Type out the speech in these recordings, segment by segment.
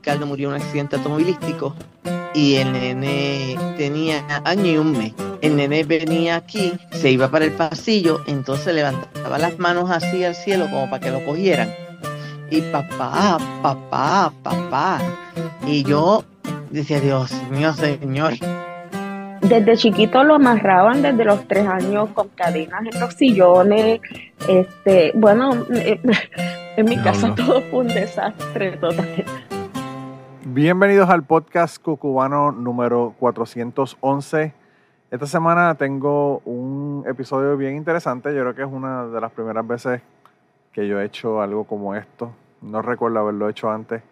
Ricardo murió en un accidente automovilístico y el nene tenía año y un mes. El nene venía aquí, se iba para el pasillo, entonces levantaba las manos así al cielo como para que lo cogieran. Y papá, papá, papá. Y yo decía, Dios mío, Señor. Desde chiquito lo amarraban desde los tres años con cadenas en los sillones. Este, bueno, en mi casa todo fue un desastre total. Bienvenidos al podcast cucubano número 411. Esta semana tengo un episodio bien interesante. Yo creo que es una de las primeras veces que yo he hecho algo como esto. No recuerdo haberlo hecho antes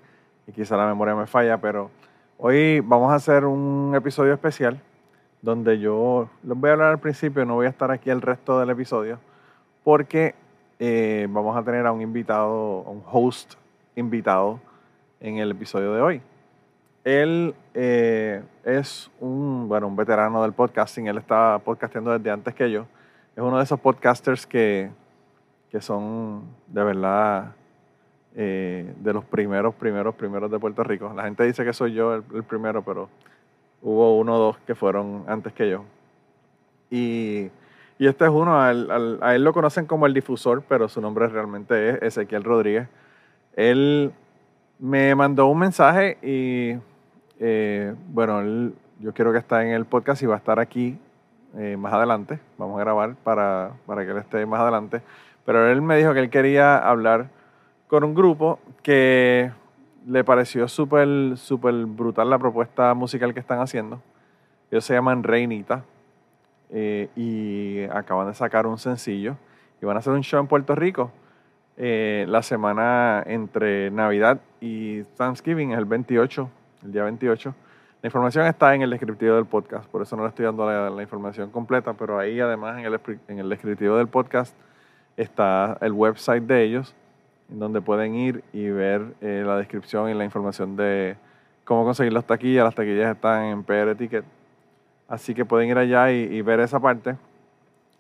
y quizá la memoria me falla, pero hoy vamos a hacer un episodio especial donde yo les voy a hablar al principio, no voy a estar aquí el resto del episodio, porque eh, vamos a tener a un invitado, un host invitado en el episodio de hoy. Él eh, es un, bueno, un veterano del podcasting, él está podcasteando desde antes que yo. Es uno de esos podcasters que, que son de verdad eh, de los primeros, primeros, primeros de Puerto Rico. La gente dice que soy yo el, primero, pero hubo uno o dos que fueron antes que yo. Y, y este es uno, a él, lo conocen como el difusor, pero su nombre realmente es Ezequiel Rodríguez. Él me mandó un mensaje y eh, bueno, yo quiero que esté en el podcast y va a estar aquí eh, más adelante. Vamos a grabar para, para que él esté más adelante. Pero él me dijo que él quería hablar con un grupo que le pareció súper súper brutal la propuesta musical que están haciendo. Ellos se llaman Reinita eh, y acaban de sacar un sencillo y van a hacer un show en Puerto Rico la semana entre Navidad y Thanksgiving, el 28 el día 28. La información está en el descriptivo del podcast, por eso no le estoy dando la, información completa, pero ahí además en el, en el descriptivo del podcast está el website de ellos, en donde pueden ir y ver eh, la descripción y la información de cómo conseguir las taquillas. Las taquillas están en PR Ticket, así que pueden ir allá y, ver esa parte.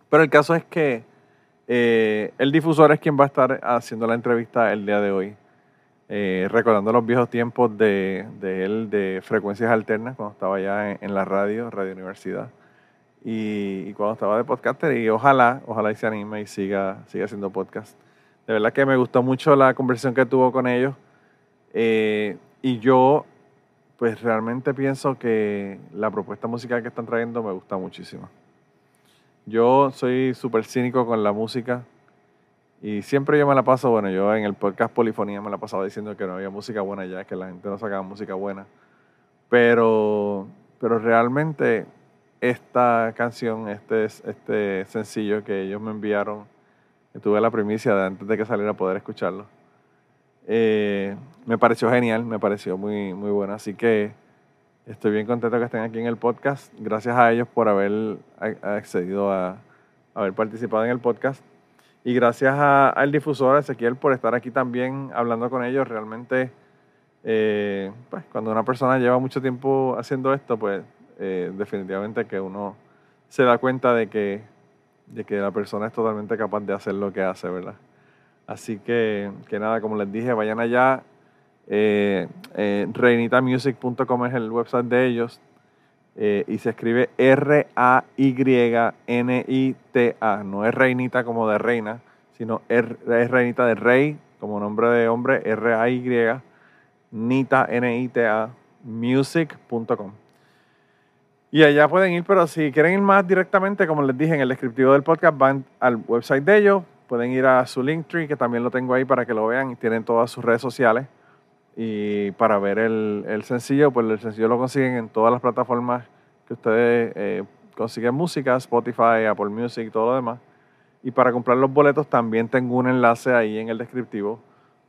Pero el caso es que eh, el difusor es quien va a estar haciendo la entrevista el día de hoy. Eh, recordando los viejos tiempos de, él de frecuencias alternas, cuando estaba ya en, la radio, Radio Universidad, y, cuando estaba de podcaster, y ojalá, ojalá y se anime y siga, siga haciendo podcast. De verdad que me gustó mucho la conversación que tuvo con ellos, eh, y yo, pues realmente pienso que la propuesta musical que están trayendo me gusta muchísimo. Yo soy súper cínico con la música, y siempre yo me la paso, bueno, yo en el podcast Polifonía me la pasaba diciendo que no había música buena ya, que la gente no sacaba música buena. Pero, pero realmente esta canción, este, este sencillo que ellos me enviaron, que tuve la primicia de antes de que saliera a poder escucharlo, eh, me pareció genial, me pareció muy, muy bueno. Así que estoy bien contento que estén aquí en el podcast. Gracias a ellos por haber accedido a haber participado en el podcast. Y gracias al difusor Ezequiel por estar aquí también hablando con ellos. Realmente, eh, pues, cuando una persona lleva mucho tiempo haciendo esto, pues eh, definitivamente que uno se da cuenta de que, de que la persona es totalmente capaz de hacer lo que hace, ¿verdad? Así que, que nada, como les dije, vayan allá. Eh, eh reinitamusic.com es el website de ellos. y se escribe R-A-Y-N-I-T-A. No es reinita como de reina, sino es reinita de rey, como nombre de hombre, R-A-Y, Nita, N-I-T-A, music.com. Y allá pueden ir, pero si quieren ir más directamente, como les dije en el descriptivo del podcast, van al website de ellos, pueden ir a su Linktree, que también lo tengo ahí para que lo vean, y tienen todas sus redes sociales. Y para ver el, sencillo, pues el sencillo lo consiguen en todas las plataformas que ustedes eh, consiguen música, Spotify, Apple Music, todo lo demás. Y para comprar los boletos también tengo un enlace ahí en el descriptivo.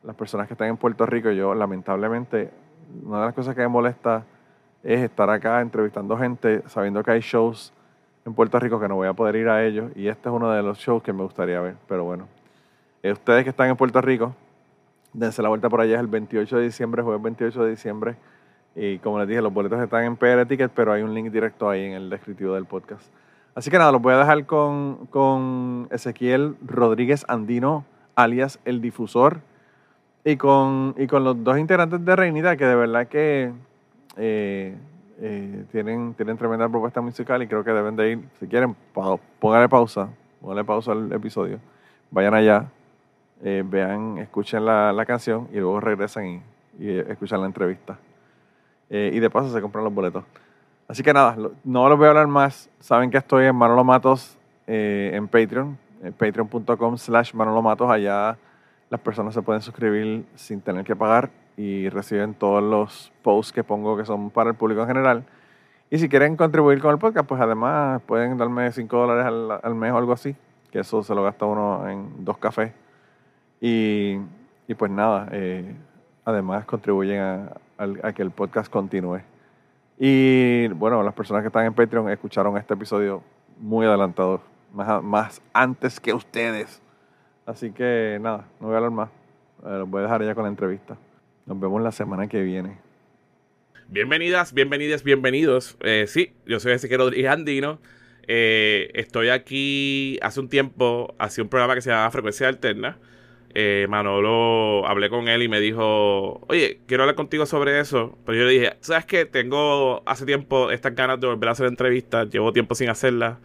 Las personas que están en Puerto Rico, yo lamentablemente, una de las cosas que me molesta es estar acá entrevistando gente sabiendo que hay shows en Puerto Rico que no voy a poder ir a ellos y este es uno de los shows que me gustaría ver. Pero bueno, eh, ustedes que están en Puerto Rico, dense la vuelta por allá, es el 28 de diciembre, jueves 28 de diciembre. Y como les dije, los boletos están en PR Ticket, pero hay un link directo ahí en el descriptivo del podcast. Así que nada, los voy a dejar con, Ezequiel Rodríguez Andino, alias El Difusor. y con, y con los dos integrantes de Reinita, que de verdad que eh, eh, tienen, tienen tremenda propuesta musical y creo que deben de ir, si quieren, pa pausa, póngale pausa al episodio, vayan allá, eh, vean, escuchen la, la, canción y luego regresan y, y escuchan la entrevista. y de paso se compran los boletos. Así que nada, no los voy a hablar más. Saben que estoy en Manolo Matos en Patreon, patreon.com slash Manolo Matos. Allá las personas se pueden suscribir sin tener que pagar y reciben todos los posts que pongo que son para el público en general. Y si quieren contribuir con el podcast, pues además pueden darme 5 dólares al, mes o algo así, que eso se lo gasta uno en dos cafés. Y, y pues nada, eh, además contribuyen a, a, que el podcast continúe. Y bueno, las personas que están en Patreon escucharon este episodio muy adelantado, más, más antes que ustedes. Así que nada, no voy a hablar más. Eh, los voy a dejar ya con la entrevista. Nos vemos la semana que viene. Bienvenidas, bienvenidas, bienvenidos. Eh, sí, yo soy Ezequiel Rodríguez Andino. Eh, estoy aquí hace un tiempo, hacía un programa que se llama Frecuencia Alterna. Manolo, hablé con él y me dijo, oye, quiero hablar contigo sobre eso. Pero yo le dije, ¿sabes qué? Tengo hace tiempo estas ganas de volver a hacer entrevistas. Llevo tiempo sin hacerlas.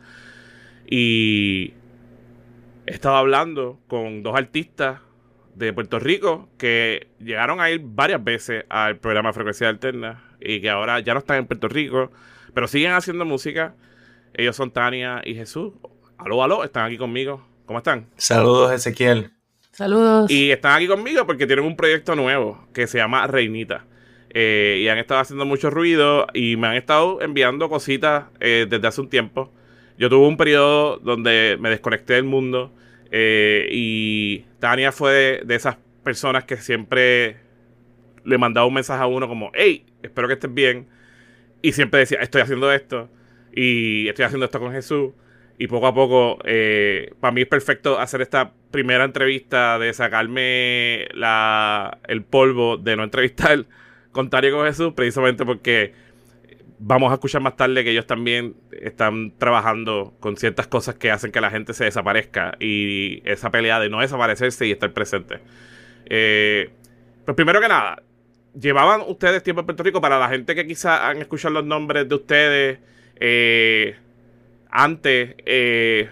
Y he estado hablando con dos artistas de Puerto Rico que llegaron a ir varias veces al programa Frecuencia Alterna y que ahora ya no están en Puerto Rico, pero siguen haciendo música. Ellos son Tania y Jesús. Aló, aló, están aquí conmigo. ¿Cómo están? Saludos, Ezequiel. Saludos. Y están aquí conmigo porque tienen un proyecto nuevo que se llama Reinita. Eh, y han estado haciendo mucho ruido y me han estado enviando cositas eh, desde hace un tiempo. Yo tuve un periodo donde me desconecté del mundo eh, y Tania fue de, esas personas que siempre le mandaba un mensaje a uno como, hey, espero que estés bien. Y siempre decía, estoy haciendo esto y estoy haciendo esto con Jesús. Y poco a poco, eh, para mí es perfecto hacer esta primera entrevista de sacarme la, el polvo de no entrevistar con Tania con Jesús, precisamente porque vamos a escuchar más tarde que ellos también están trabajando con ciertas cosas que hacen que la gente se desaparezca y esa pelea de no desaparecerse y estar presente. Eh, pues primero que nada, ¿llevaban ustedes tiempo en Puerto Rico para la gente que quizá han escuchado los nombres de ustedes eh, antes? Eh,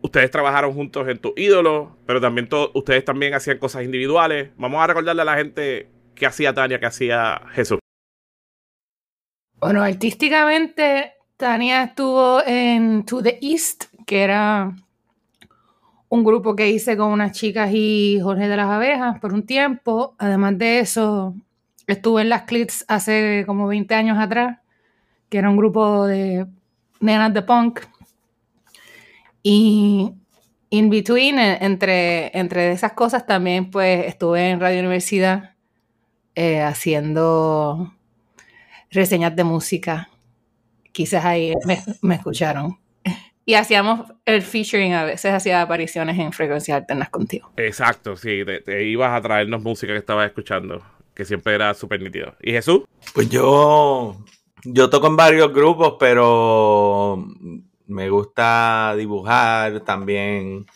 ustedes trabajaron juntos en tu ídolo, pero también ustedes también hacían cosas individuales. Vamos a recordarle a la gente qué hacía Tania, qué hacía Jesús. Bueno, artísticamente, Tania estuvo en To the East, que era un grupo que hice con unas chicas y Jorge de las Abejas por un tiempo. Además de eso, estuve en las Clits hace como 20 años atrás, que era un grupo de nenas de punk. Y in between, entre, entre esas cosas, también pues estuve en Radio Universidad eh, haciendo reseñas de música. Quizás ahí me, escucharon. Y hacíamos el featuring, a veces hacía apariciones en frecuencias alternas contigo. Exacto, sí, te, ibas a traernos música que estabas escuchando, que siempre era súper nítido. ¿Y Jesús? Pues yo, yo toco en varios grupos, pero me gusta dibujar también.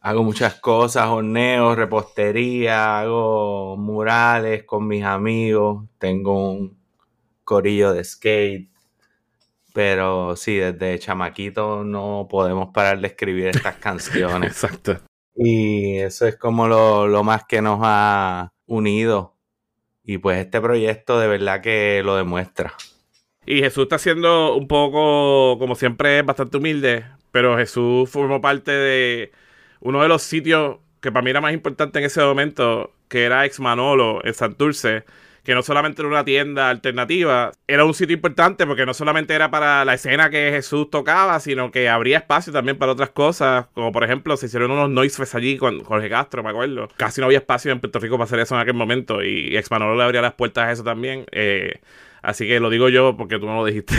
Hago muchas cosas, horneos, repostería, hago murales con mis amigos. Tengo un, corillo de skate. Pero sí, desde chamaquito no podemos parar de escribir estas canciones. Exacto. Y eso es como lo, más que nos ha unido. Y pues este proyecto de verdad que lo demuestra. Y Jesús está siendo un poco, como siempre, bastante humilde, pero Jesús formó parte de uno de los sitios que para mí era más importante en ese momento, que era Ex Manolo en Santurce que no solamente era una tienda alternativa, era un sitio importante porque no solamente era para la escena que Jesús tocaba, sino que habría espacio también para otras cosas, como por ejemplo se hicieron unos noise fest allí con Jorge Castro, me acuerdo. Casi no había espacio en Puerto Rico para hacer eso en aquel momento y Expanolo le abría las puertas a eso también. Eh, así que lo digo yo porque tú no lo dijiste.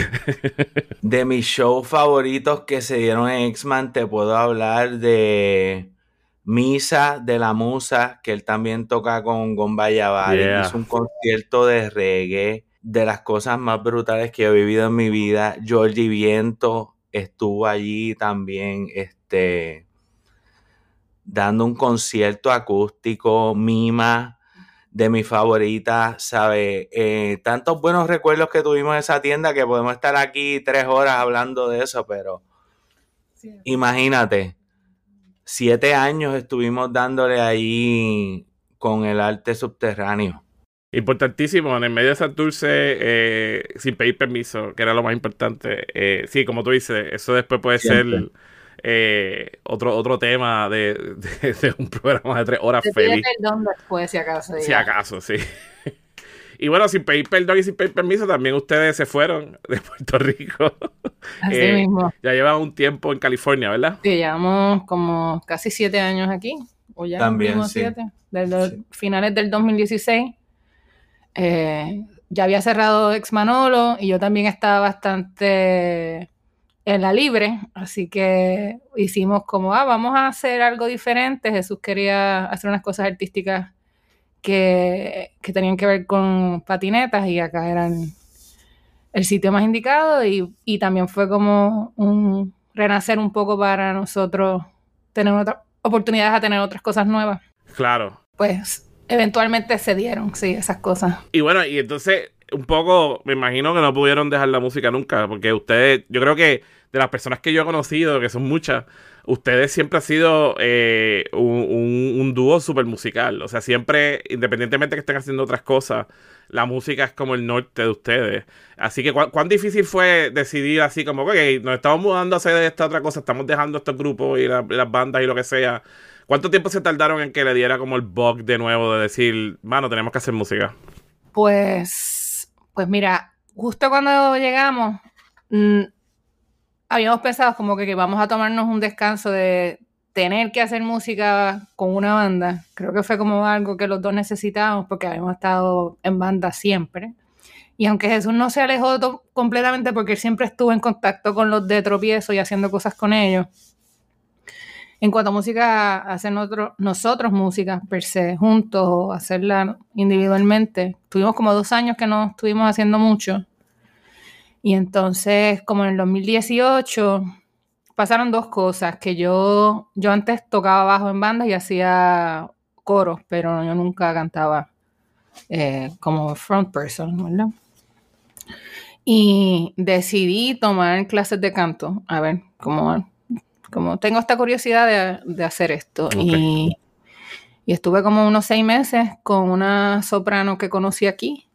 de mis shows favoritos que se dieron en X-Man, te puedo hablar de Misa de la Musa, que él también toca con Gomba Yeah. Hizo un concierto de reggae, de las cosas más brutales que he vivido en mi vida. Georgie Viento estuvo allí también. Este, dando un concierto acústico, Mima, de mis favoritas, ¿sabes? Eh, tantos buenos recuerdos que tuvimos en esa tienda que podemos estar aquí tres horas hablando de eso, pero imagínate, siete años estuvimos dándole ahí con el arte subterráneo. Importantísimo, en el medio de Santurce, eh, sin pedir permiso, que era lo más importante. Eh, sí, como tú dices, eso después puede ser eh, otro, otro tema de, un programa de tres horas feliz. perdón después, si acaso. Si acaso, sí. Y bueno, sin pedir perdón y sin pedir permiso, también ustedes se fueron de Puerto Rico. Así mismo. Ya llevan un tiempo en California, ¿verdad? Sí, llevamos como casi siete años aquí. O ya también, sí. siete. Desde finales del 2016 eh, ya había cerrado Ex Manolo y yo también estaba bastante en la libre, así que hicimos como, ah, vamos a hacer algo diferente. Jesús quería hacer unas cosas artísticas que, que tenían que ver con patinetas y acá eran el sitio más indicado y, y, también fue como un renacer un poco para nosotros tener otras oportunidades a tener otras cosas nuevas. Claro. Pues eventualmente se dieron, sí, esas cosas. Y bueno, y entonces un poco, me imagino que no pudieron dejar la música nunca, porque ustedes, yo creo que de las personas que yo he conocido, que son muchas, ustedes siempre han sido eh, un, dúo súper musical. O sea, siempre, independientemente que estén haciendo otras cosas, la música es como el norte de ustedes. Así que, ¿cuán, difícil fue decidir así como, ok, nos estamos mudando a hacer esta otra cosa, estamos dejando estos grupos y las bandas y lo que sea? ¿Cuánto tiempo se tardaron en que le diera como el bug de nuevo de decir, mano, tenemos que hacer música? Pues, pues mira, justo cuando llegamos, mm, habíamos pensado como que, que, vamos a tomarnos un descanso de tener que hacer música con una banda. Creo que fue como algo que los dos necesitábamos porque habíamos estado en banda siempre. Y aunque Jesús no se alejó completamente porque él siempre estuvo en contacto con los de tropiezo y haciendo cosas con ellos, en cuanto a música, hacer nosotros, nosotros música per se, juntos o hacerla individualmente, tuvimos como dos años que no estuvimos haciendo mucho. Y entonces, como en el 2018, pasaron dos cosas, que yo, yo antes tocaba bajo en bandas y hacía coros, pero yo nunca cantaba eh, como front person, ¿verdad? Y decidí tomar clases de canto, a ver cómo como tengo esta curiosidad de, hacer esto. Y, estuve como unos seis meses con una soprano que conocí aquí,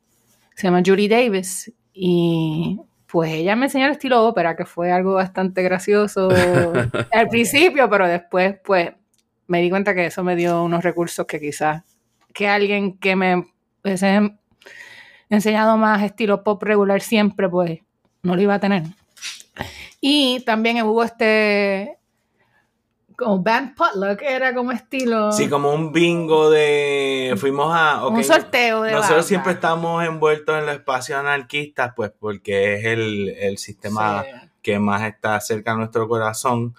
se llama Judy Davis, y pues ella me enseñó el estilo ópera, que fue algo bastante gracioso al principio, pero después pues me di cuenta que eso me dio unos recursos que quizás que alguien que me hubiese enseñado más estilo pop regular siempre, pues no lo iba a tener. Y también hubo este como band potluck, era como estilo. Sí, como un bingo de. Fuimos a. un sorteo de. Nosotros siempre estamos envueltos en los espacios anarquistas, pues porque es el, sistema que más está cerca a nuestro corazón.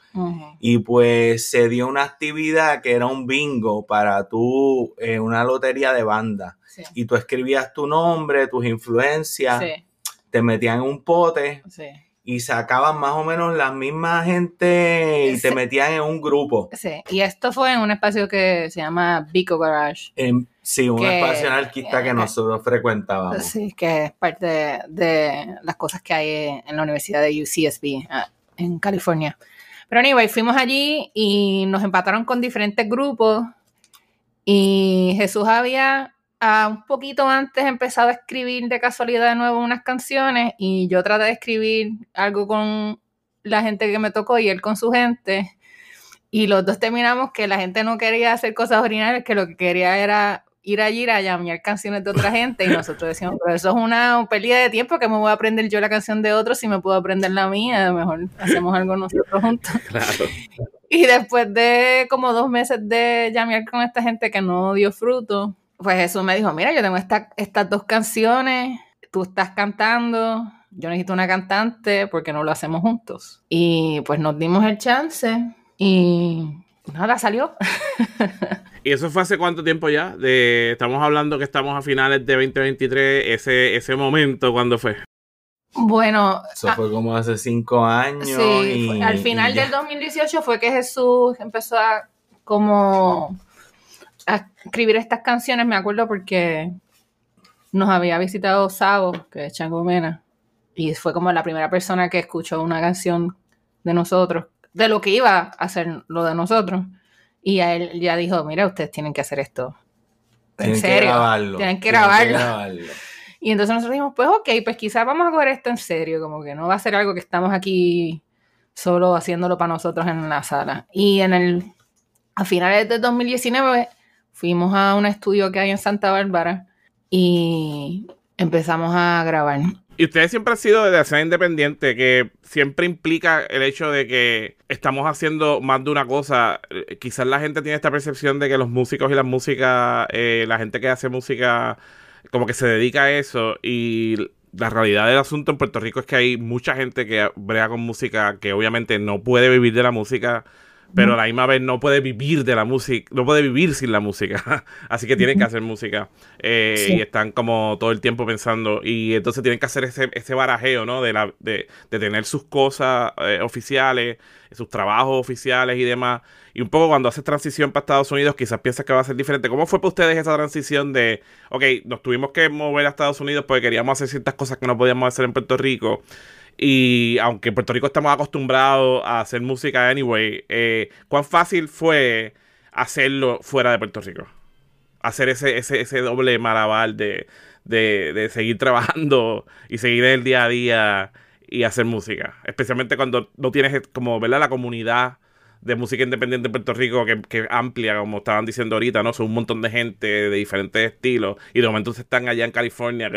Y pues se dio una actividad que era un bingo para tú, eh, una lotería de banda. Y tú escribías tu nombre, tus influencias, te metían en un pote. Sí y sacaban más o menos la misma gente y se metían en un grupo. Sí, y esto fue en un espacio que se llama Bico Garage. sí, un espacio anarquista que nosotros frecuentábamos. Sí, que es parte de, las cosas que hay en la Universidad de UCSB ah, en California. Pero anyway, fuimos allí y nos empataron con diferentes grupos y Jesús había un poquito antes he empezado a escribir de casualidad de nuevo unas canciones y yo traté de escribir algo con la gente que me tocó y él con su gente. Y los dos terminamos que la gente no quería hacer cosas originales, que lo que quería era ir allí a llamar canciones de otra gente y nosotros decíamos, pero eso es una pérdida de tiempo que me voy a aprender yo la canción de otro si me puedo aprender la mía, mejor hacemos algo nosotros juntos. Y después de como dos meses de llamear con esta gente que no dio fruto, pues Jesús me dijo, mira, yo tengo estas dos canciones, tú estás cantando, yo necesito una cantante, porque no lo hacemos juntos? Y pues nos dimos el chance y nada, salió. ¿Y eso fue hace cuánto tiempo ya? De, estamos hablando que estamos a finales de 2023, ese, ese momento, ¿cuándo fue? Bueno. Eso fue como hace cinco años. Sí, al final del 2018 fue que Jesús empezó a como a escribir estas canciones, me acuerdo porque nos había visitado Sabo, que es Chango Mena, y fue como la primera persona que escuchó una canción de nosotros, de lo que iba a hacer lo de nosotros. Y a él ya dijo, mira, ustedes tienen que hacer esto. En Tienen que serio. grabarlo. Tienen que Tienen grabarlo. Y entonces nosotros dijimos, pues ok, pues quizás vamos a coger esto en serio, como que no va a ser algo que estamos aquí solo haciéndolo para nosotros en la sala. Y en el, a finales de 2019 fuimos a un estudio que hay en Santa Bárbara y empezamos a grabar. Y ustedes siempre han sido de escena independiente, que siempre implica el hecho de que estamos haciendo más de una cosa. Eh, Quizás la gente tiene esta percepción de que los músicos y las músicas, eh, la gente que hace música, como que se dedica a eso. Y la realidad del asunto en Puerto Rico es que hay mucha gente que brega con música que obviamente no puede vivir de la música. Pero a la misma vez no puede vivir de la música, no puede vivir sin la música. Así que tienen que hacer música. Eh, Sí. Y están como todo el tiempo pensando. Y entonces tienen que hacer ese, ese barajeo, ¿no? De, la, de, de tener sus cosas eh, oficiales, sus trabajos oficiales y demás. Y un poco cuando haces transición para Estados Unidos, quizás piensas que va a ser diferente. ¿Cómo fue para ustedes esa transición de, ok, nos tuvimos que mover a Estados Unidos porque queríamos hacer ciertas cosas que no podíamos hacer en Puerto Rico? Y aunque en Puerto Rico estamos acostumbrados a hacer música anyway, eh, ¿cuán fácil fue hacerlo fuera de Puerto Rico? Hacer ese, ese, ese doble malabar de, de, de seguir trabajando y seguir en el día a día y hacer música. Especialmente cuando no tienes como, ¿verdad? La comunidad de música independiente en Puerto Rico que, que amplia, como estaban diciendo ahorita, ¿no? Son un montón de gente de diferentes estilos y de momento están allá en California,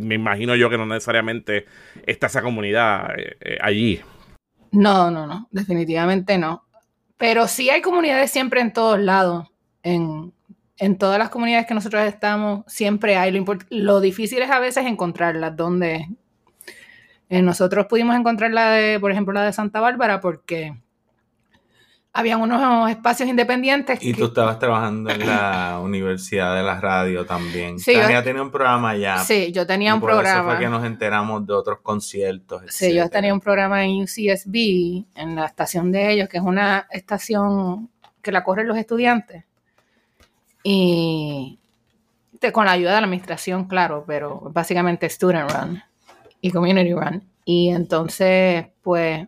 me imagino yo que no necesariamente está esa comunidad eh, eh, allí. No, no, no, definitivamente no. Pero sí hay comunidades siempre en todos lados. En, en todas las comunidades que nosotros estamos, siempre hay. Lo, lo difícil es a veces encontrarlas. Donde eh, nosotros pudimos encontrar la de, por ejemplo, la de Santa Bárbara, porque habían unos espacios independientes. Y que- tú estabas trabajando en la Universidad de la Radio también. Sí, yo- Tania tenía un programa allá. sí, yo tenía y un por Eso programa. fue que nos enteramos de otros conciertos. Sí, yo tenía un programa en UCSB, en la estación de ellos, que es una estación que la corren los estudiantes. Y te- con la ayuda de la administración, claro, pero básicamente student run y community run. Y entonces, pues,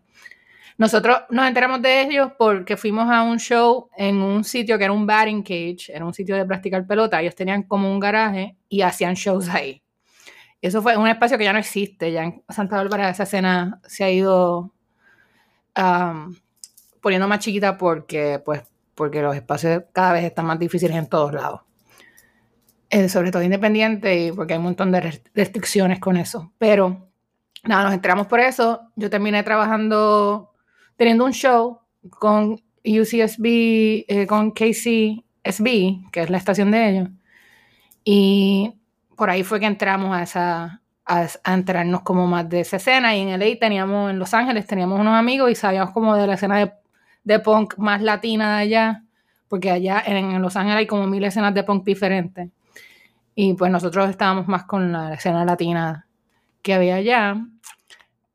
nosotros nos enteramos de ellos porque fuimos a un show en un sitio que era un batting cage, era un sitio de practicar pelota. Ellos tenían como un garaje y hacían shows ahí. Eso fue un espacio que ya no existe. Ya en Santa Bárbara esa escena se ha ido am, poniendo más chiquita porque, pues, porque los espacios cada vez están más difíciles en todos lados. Eh, sobre todo independiente y porque hay un montón de rest- restricciones con eso. Pero nada, nos enteramos por eso. Yo terminé trabajando, teniendo un show con UCSB, eh, con KCSB, que es la estación de ellos. Y por ahí fue que entramos a esa a, a enterarnos como más de esa escena y en LA teníamos en Los Ángeles teníamos unos amigos y sabíamos como de la escena de, de punk más latina de allá porque allá en, en Los Ángeles hay como mil escenas de punk diferentes y pues nosotros estábamos más con la escena latina que había allá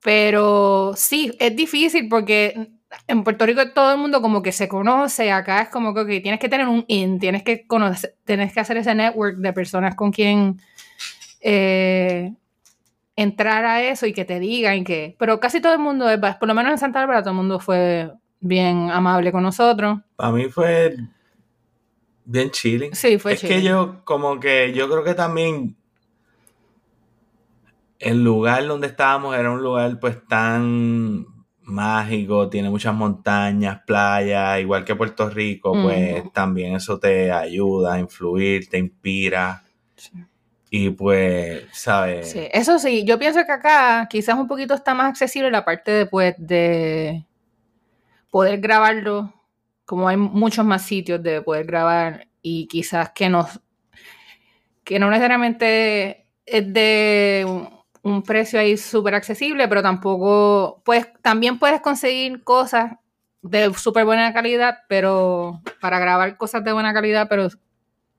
pero sí es difícil porque en Puerto Rico todo el mundo como que se conoce, acá es como que tienes que tener un in, tienes que conocer, tienes que hacer ese network de personas con quien eh, entrar a eso y que te digan que, pero casi todo el mundo, es- por lo menos en Santa Bárbara todo el mundo fue bien amable con nosotros. Para mí fue bien chilling. Sí, fue es que yo, como que, yo creo que también el lugar donde estábamos era un lugar pues tan mágico, tiene muchas montañas, playas, igual que Puerto Rico, pues también eso te ayuda a influir, te inspira. Y pues, ¿sabes? Sí, eso sí, yo pienso que acá quizás un poquito está más accesible la parte de, pues, de poder grabarlo, como hay muchos más sitios de poder grabar y quizás que nos que no necesariamente es de un, precio ahí súper accesible, pero tampoco, pues también puedes conseguir cosas de súper buena calidad, pero para grabar cosas de buena calidad, pero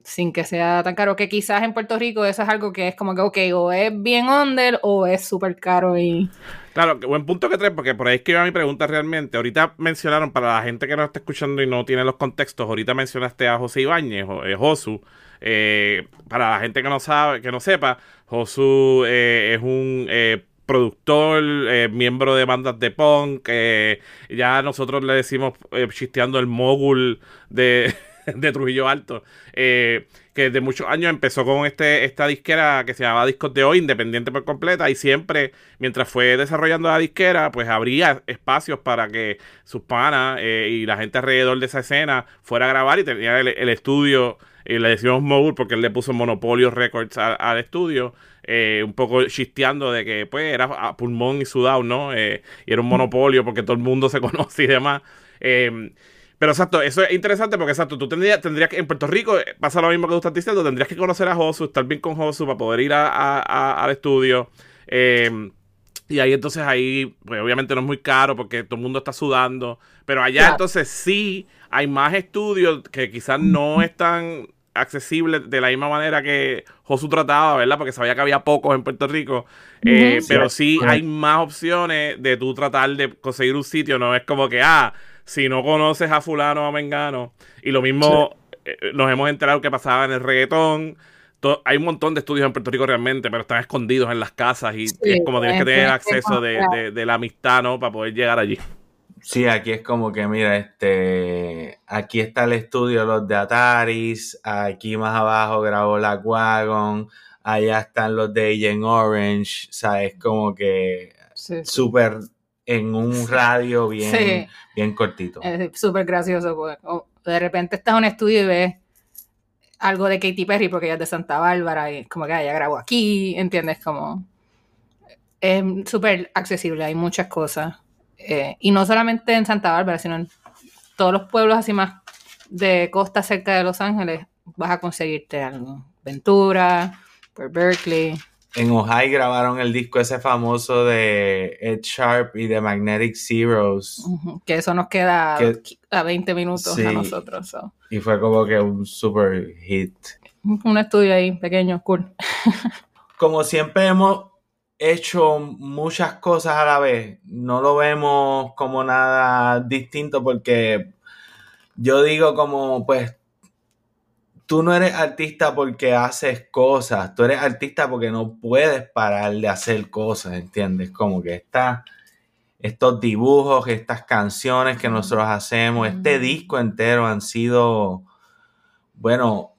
sin que sea tan caro, que quizás en Puerto Rico eso es algo que es como que, ok, o es bien under o es súper caro y... Claro, buen punto que traes, porque por ahí es que iba mi pregunta realmente. Ahorita mencionaron, para la gente que no está escuchando y no tiene los contextos, ahorita mencionaste a José Ibáñez, o, eh, Josu. Eh, para la gente que no sabe, que no sepa, Josu eh, es un eh, productor, miembro de bandas de punk. ya nosotros le decimos eh, chisteando el mogul de, de Trujillo Alto. que desde muchos años empezó con este, esta disquera que se llamaba Discos de Hoy, independiente por completa, y siempre, mientras fue desarrollando la disquera, pues habría espacios para que sus panas y la gente alrededor de esa escena fuera a grabar y tenía el estudio, y le decimos Mogul porque él le puso Monopolio Records al estudio, eh, un poco chisteando de que pues era a pulmón y sudado, ¿no? Eh, y era un monopolio porque todo el mundo se conoce y demás. Eh, pero exacto, eso es interesante porque exacto, tú tendrías, tendrías que, en Puerto Rico eh, pasa lo mismo que tú estás diciendo, tendrías que conocer a Josu, estar bien con Josu para poder ir a- a- a- al estudio. Eh, y ahí entonces ahí, pues obviamente no es muy caro porque todo el mundo está sudando. Pero allá Claro. entonces sí hay más estudios que quizás no están accesibles de la misma manera que Josu trataba, ¿verdad? Porque sabía que había pocos en Puerto Rico. Eh, pero sí hay más opciones de tú tratar de conseguir un sitio. No es como que, ah, si no conoces a fulano o a mengano. Y lo mismo eh, nos hemos enterado que pasaba en el reggaetón. To- hay un montón de estudios en Puerto Rico realmente, pero están escondidos en las casas y Sí, es como tienes que tener acceso de, de- de la amistad, ¿no? Para poder llegar allí. Sí, aquí es como que, mira, este, aquí está el estudio de los de Ataris, aquí más abajo grabó la Wagon, allá están los de Agent Orange, ¿sabes? Como que Sí, sí. súper en un radio bien, Sí. bien cortito. Es súper gracioso, porque o- de repente estás en un estudio y ves algo de Katy Perry porque ella es de Santa Bárbara y es como que "Ah, ella grabó aquí, ¿entiendes? Como es súper accesible, hay muchas cosas. Eh, y no solamente en Santa Bárbara, sino en todos los pueblos así más de costa cerca de Los Ángeles vas a conseguirte algo. Ventura, por Berkeley. En Ohio grabaron el disco ese famoso de Ed Sharp y de Magnetic Zeros. ujú, Que eso nos queda Que- a 20 minutos Sí. a nosotros. so. Y fue como que un super hit. Un estudio ahí pequeño, cool. como siempre hemos hecho muchas cosas a la vez, no lo vemos como nada distinto porque yo digo como pues tú no eres artista porque haces cosas, tú eres artista porque no puedes parar de hacer cosas, ¿entiendes? Como que está estos dibujos, estas canciones que nosotros hacemos, este disco entero han sido, bueno,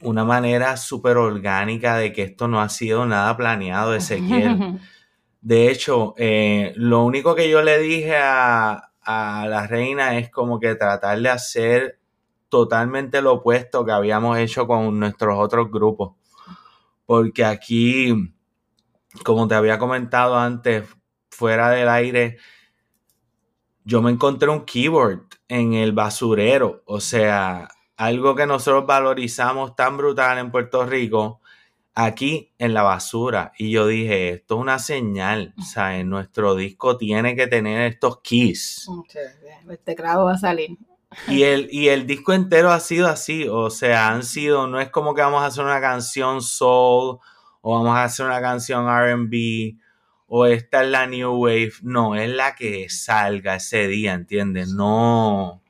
una manera súper orgánica de que esto no ha sido nada planeado, Ezequiel. De hecho, eh, lo único que yo le dije a, a la reina es como que tratar de hacer totalmente lo opuesto que habíamos hecho con nuestros otros grupos. Porque aquí, como te había comentado antes, fuera del aire, yo me encontré un keyboard en el basurero. O sea, algo que nosotros valorizamos tan brutal en Puerto Rico, aquí en la basura. Y yo dije, esto es una señal, ¿sabes? Nuestro disco tiene que tener estos keys. El teclado va a salir. Y el, y el disco entero ha sido así, o sea, han sido, no es como que vamos a hacer una canción soul o vamos a hacer una canción RB o esta es la New Wave, no, es la que salga ese día, ¿entiendes? No,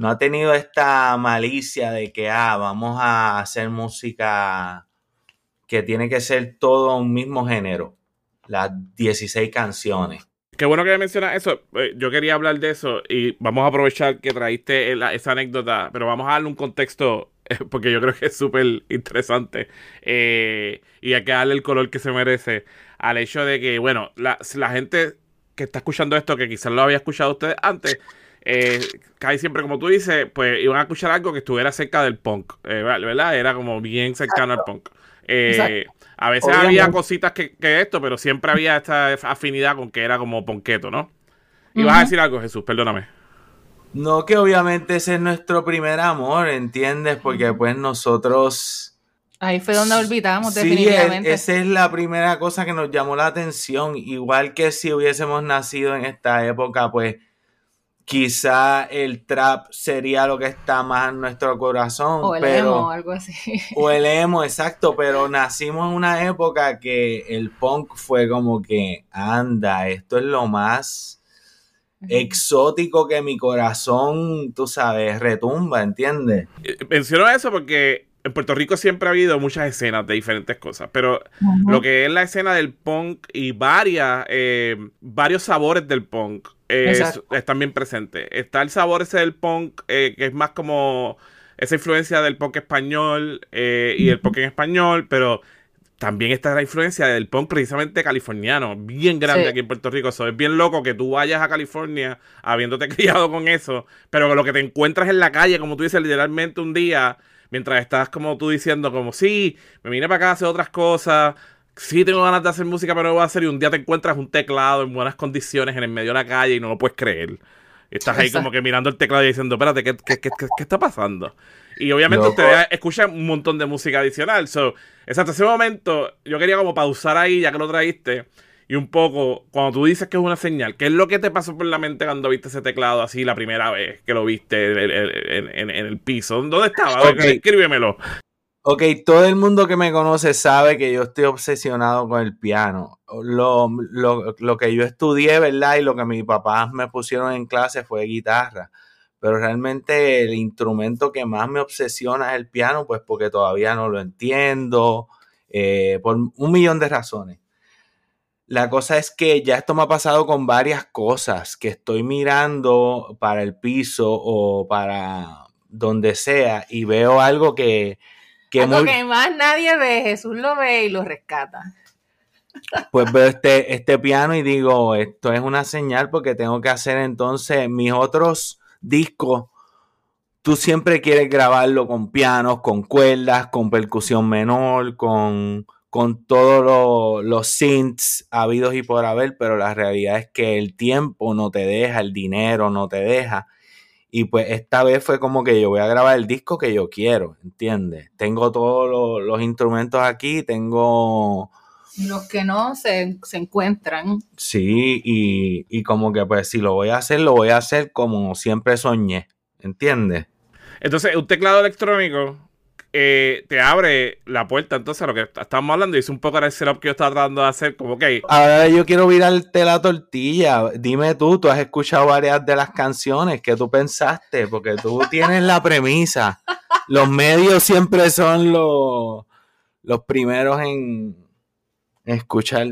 no ha tenido esta malicia de que, ah, vamos a hacer música que tiene que ser todo un mismo género, las 16 canciones. Qué bueno que mencionas eso. Eh, Yo quería hablar de eso y vamos a aprovechar que traíste esa anécdota, pero vamos a darle un contexto porque yo creo que es súper interesante eh, y hay que darle el color que se merece al hecho de que, bueno, la, la gente que está escuchando esto, que quizás lo había escuchado ustedes antes, eh, casi siempre, como tú dices, pues iban a escuchar algo que estuviera cerca del punk, eh, ¿verdad? Era como bien cercano al punk. Eh, a veces Obviamente. había cositas que, que esto, pero siempre había esta afinidad con que era como ponqueto, ¿no? Y vas a decir algo, Jesús, perdóname. No que obviamente ese es nuestro primer amor, ¿entiendes? Porque pues nosotros... Ahí fue donde olvidamos, Sí, definitivamente. es- esa es la primera cosa que nos llamó la atención. Igual que si hubiésemos nacido en esta época, pues quizá el trap sería lo que está más en nuestro corazón. O el pero, emo, algo así. O el emo, exacto, pero nacimos en una época que el punk fue como que, anda, esto es lo más exótico que mi corazón, tú sabes, retumba, ¿entiendes? Eh, Menciono eso porque en Puerto Rico siempre ha habido muchas escenas de diferentes cosas, pero lo que es la escena del punk y varias, eh, varios sabores del punk eh, es- están bien presentes. Está el sabor ese del punk, eh, que es más como esa influencia del punk español eh, y el punk en español, pero también está la influencia del punk precisamente californiano, bien grande Sí. aquí en Puerto Rico. Eso es bien loco que tú vayas a California habiéndote criado con eso, pero lo que te encuentras en la calle, como tú dices, literalmente un día, mientras estás como tú diciendo, como, sí, me vine para acá a hacer otras cosas, sí tengo ganas de hacer música, pero no voy a hacer, y un día te encuentras un teclado en buenas condiciones en el medio de la calle y no lo puedes creer. Estás ahí como que mirando el teclado y diciendo, espérate, ¿qué, qué, qué- qué- qué está pasando? Y obviamente Loco. ustedes escuchan un montón de música adicional. So, exacto, ese momento yo quería como pausar ahí, ya que lo traíste, y un poco, cuando tú dices que es una señal, ¿qué es lo que te pasó por la mente cuando viste ese teclado así la primera vez que lo viste en, el- en- en- en el piso? ¿Dónde estaba? A ver, Ok. Escríbemelo. Ok, todo el mundo que me conoce sabe que yo estoy obsesionado con el piano. Lo, lo- lo que yo estudié, ¿verdad? Y lo que mis papás me pusieron en clase fue guitarra. Pero realmente el instrumento que más me obsesiona es el piano, pues porque todavía no lo entiendo, eh, por un millón de razones. La cosa es que ya esto me ha pasado con varias cosas, que estoy mirando para el piso o para donde sea y veo algo que... que Algo muy- que más nadie ve, Jesús lo ve y lo rescata. pues veo este, este piano y digo, esto es una señal porque tengo que hacer entonces mis otros discos. Tú siempre quieres grabarlo con pianos, con cuerdas, con percusión menor, con, con todos lo- los synths habidos y por haber, pero la realidad es que el tiempo no te deja, el dinero no te deja. Y pues esta vez fue como que yo voy a grabar el disco que yo quiero, ¿entiendes? Tengo todos los, los instrumentos aquí, tengo... Los que no se, se encuentran. Sí, y, y como que pues si lo voy a hacer, lo voy a hacer como siempre soñé, ¿entiendes? Entonces, un teclado electrónico eh, te abre la puerta entonces a lo que estábamos hablando. Y es un poco el setup que yo estaba tratando de hacer. Como, ok, Ahora yo quiero virarte la tortilla. Dime tú, tú has escuchado varias de las canciones que tú pensaste, porque tú tienes la premisa. Los medios siempre son los, los primeros en, en escuchar.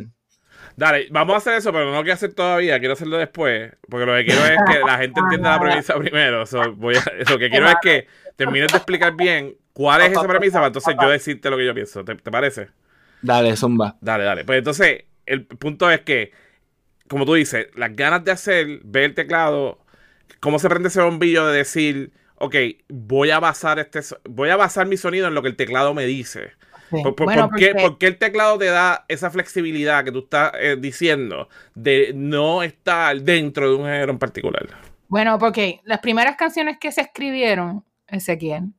Dale, vamos a hacer eso, pero no lo quiero hacer todavía, quiero hacerlo después, porque lo que quiero es que la gente entienda la premisa primero. So, voy a- lo que quiero es que termines de explicar bien cuál es esa premisa para entonces yo decirte lo que yo pienso. ¿Te, te parece? Dale, zumba. Dale, dale. Pues entonces, el punto es que, como tú dices, las ganas de hacer, ver el teclado, cómo se prende ese bombillo de decir, ok, voy a basar este, voy a basar mi sonido en lo que el teclado me dice. ¿Por, por- Bueno, por qué, porque- por qué el teclado te da esa flexibilidad que tú estás eh, diciendo de no estar dentro de un género en particular? Bueno, porque las primeras canciones que se escribieron, Ezequiel,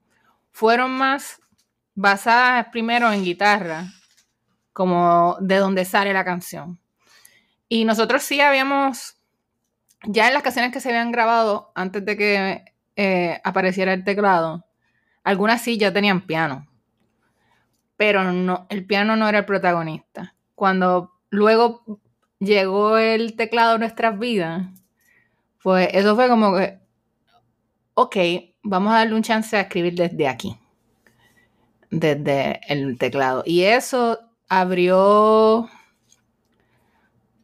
fueron más basadas primero en guitarra, como de donde sale la canción. Y nosotros sí habíamos, ya en las canciones que se habían grabado antes de que eh, apareciera el teclado, algunas sí ya tenían piano, pero no, el piano no era el protagonista. Cuando luego llegó el teclado a nuestras vidas, pues eso fue como que, ok, vamos a darle un chance a escribir desde aquí, desde el teclado. Y eso abrió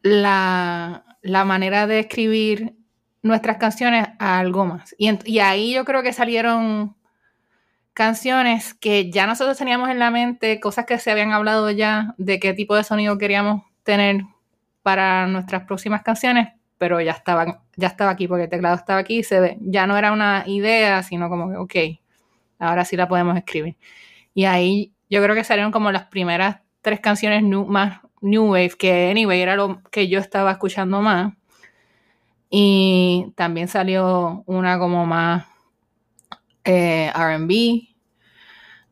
la, la manera de escribir nuestras canciones a algo más. Y, y ahí yo creo que salieron canciones que ya nosotros teníamos en la mente, cosas que se habían hablado ya de qué tipo de sonido queríamos tener para nuestras próximas canciones, pero ya estaban, ya estaba aquí porque el teclado estaba aquí, se ve, ya no era una idea, sino como que, ok, ahora sí la podemos escribir. Y ahí yo creo que salieron como las primeras tres canciones new- más New Wave, que anyway era lo que yo estaba escuchando más. Y también salió una como más eh, RB.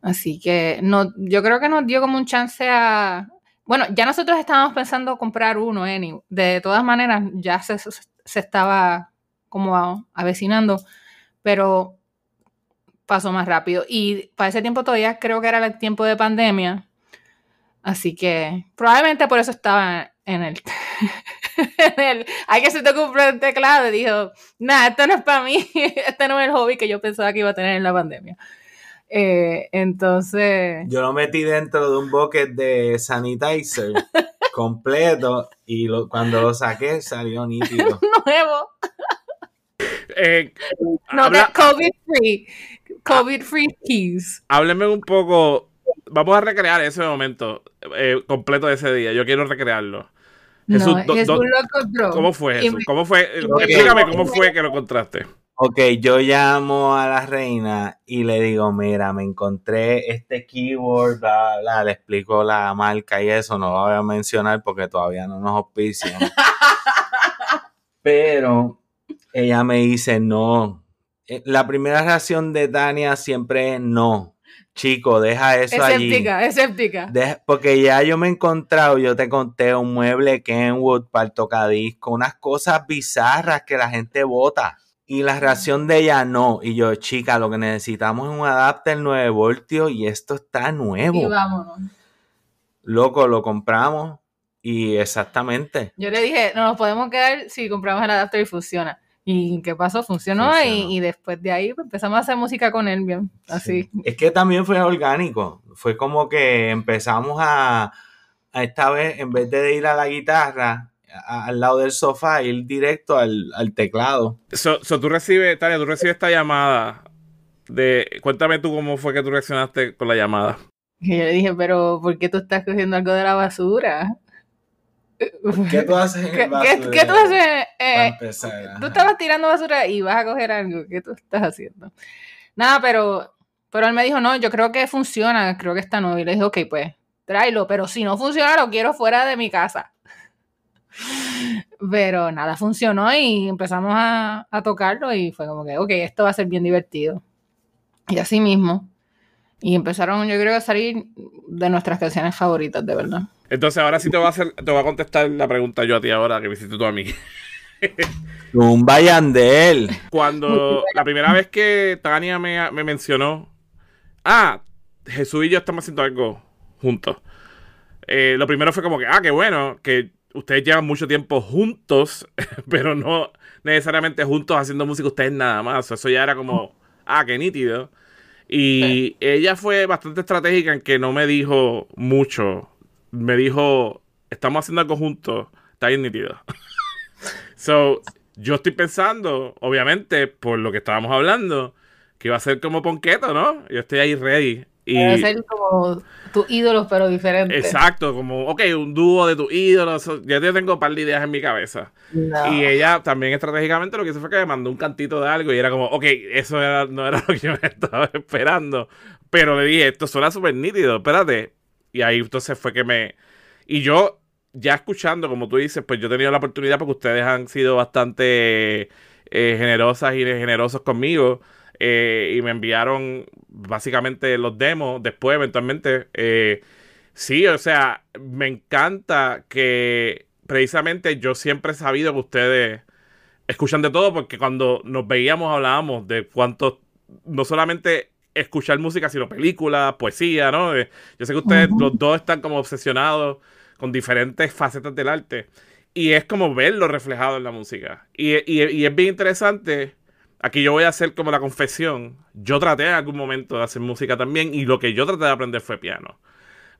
Así que no, yo creo que nos dio como un chance a. Bueno, ya nosotros estábamos pensando comprar uno, anyway. De todas maneras, ya se, se estaba como avecinando, pero pasó más rápido. Y para ese tiempo todavía creo que era el tiempo de pandemia. Así que probablemente por eso estaba en el... en el hay que se te compró el teclado y dijo, nada, esto no es para mí, este no es el hobby que yo pensaba que iba a tener en la pandemia. Eh, entonces... Yo lo metí dentro de un bucket de sanitizer completo y lo, cuando lo saqué salió nítido. Nuevo. Eh, No, habla- COVID free. COVID free keys. hábleme un poco. Vamos a recrear ese momento eh, completo de ese día. Yo quiero recrearlo. Jesús, no, do- Jesús do- lo encontró. ¿Cómo fue me- ¿Cómo fue? Explícame cómo fue que lo encontraste. Ok, yo llamo a la reina y le digo, mira, me encontré este keyword, bla, bla, bla, le explico la marca y eso, no lo voy a mencionar porque todavía no nos auspician. Pero ella me dice, no. Eh, La primera reacción de Tania siempre es no. Chico, deja eso allí. Escéptica, escéptica. Porque ya yo me he encontrado, yo te conté un mueble Kenwood para el tocadisco, unas cosas bizarras que la gente vota. Y la reacción de ella no. Y yo, chica, lo que necesitamos es un adapter 9 voltios y esto está Y nuevo. vámonos. Loco, lo compramos y exactamente. Yo le dije, no nos podemos quedar si compramos el adapter y funciona. ¿Y qué pasó? Funcionó, Funcionó. Y, y después de ahí empezamos a hacer música con él bien. Así. Es que también fue orgánico. Fue como que empezamos a, a esta vez, en vez de ir a la guitarra, a- al lado del sofá, ir directo al, al teclado. So, so tú recibes, Tania, tú recibes esta llamada de... Cuéntame tú cómo fue que tú reaccionaste con la llamada. Y yo le dije, pero ¿por qué tú estás cogiendo algo de la basura? ¿Qué tú haces en ¿Qué, el qué- basurero? qué tú haces? Eh, empezar, ajá. tú estabas tirando basura y vas a coger algo. ¿Qué tú estás haciendo? Nada, pero, pero él me dijo, no, yo creo que funciona, creo que está nuevo. Y le dije, ok, pues tráelo, pero si no funciona, lo quiero fuera de mi casa. Pero nada, funcionó y empezamos a, a tocarlo y fue como que, ok, esto va a ser bien divertido. Y así mismo. Y empezaron, yo creo, a salir de nuestras canciones favoritas, de verdad. Entonces ahora sí te voy a hacer, te voy a contestar la pregunta yo a ti ahora que me hiciste tú a mí. Un Yandel. Cuando la primera vez que Tania me, me mencionó, ah, Jesús y yo estamos haciendo algo juntos. Eh, lo primero fue como que, ah, qué bueno, que ustedes llevan mucho tiempo juntos, pero no necesariamente juntos haciendo música ustedes nada más. Eso ya era como, ah, qué nítido. Y ella fue bastante estratégica en que no me dijo mucho. Me dijo, estamos haciendo algo juntos, está bien nítido. so, yo estoy pensando, obviamente, por lo que estábamos hablando, que iba a ser como Ponqueto, ¿no? Yo estoy ahí ready. Y, Debe ser como tus ídolos, pero diferente. exacto, como, ok, un dúo de tus ídolos. Ya yo tengo un par de ideas en mi cabeza. No. Y ella también estratégicamente lo que hizo fue que me mandó un cantito de algo y era como, ok, eso era- no era lo que yo me estaba esperando. Pero le dije, esto suena súper nítido, espérate. Y ahí entonces fue que me... Y yo, ya escuchando, como tú dices, pues yo he tenido la oportunidad porque ustedes han sido bastante eh, generosas y generosos conmigo. Eh, y me enviaron básicamente los demos después, eventualmente. eh, sí, o sea, me encanta que precisamente yo siempre he sabido que ustedes escuchan de todo porque cuando nos veíamos hablábamos de cuánto, no solamente escuchar música, sino películas, poesía, ¿no? Eh, Yo sé que ustedes los dos están como obsesionados con diferentes facetas del arte y es como verlo reflejado en la música. Y, y- y es bien interesante. Aquí yo voy a hacer como la confesión. Yo traté en algún momento de hacer música también y lo que yo traté de aprender fue piano.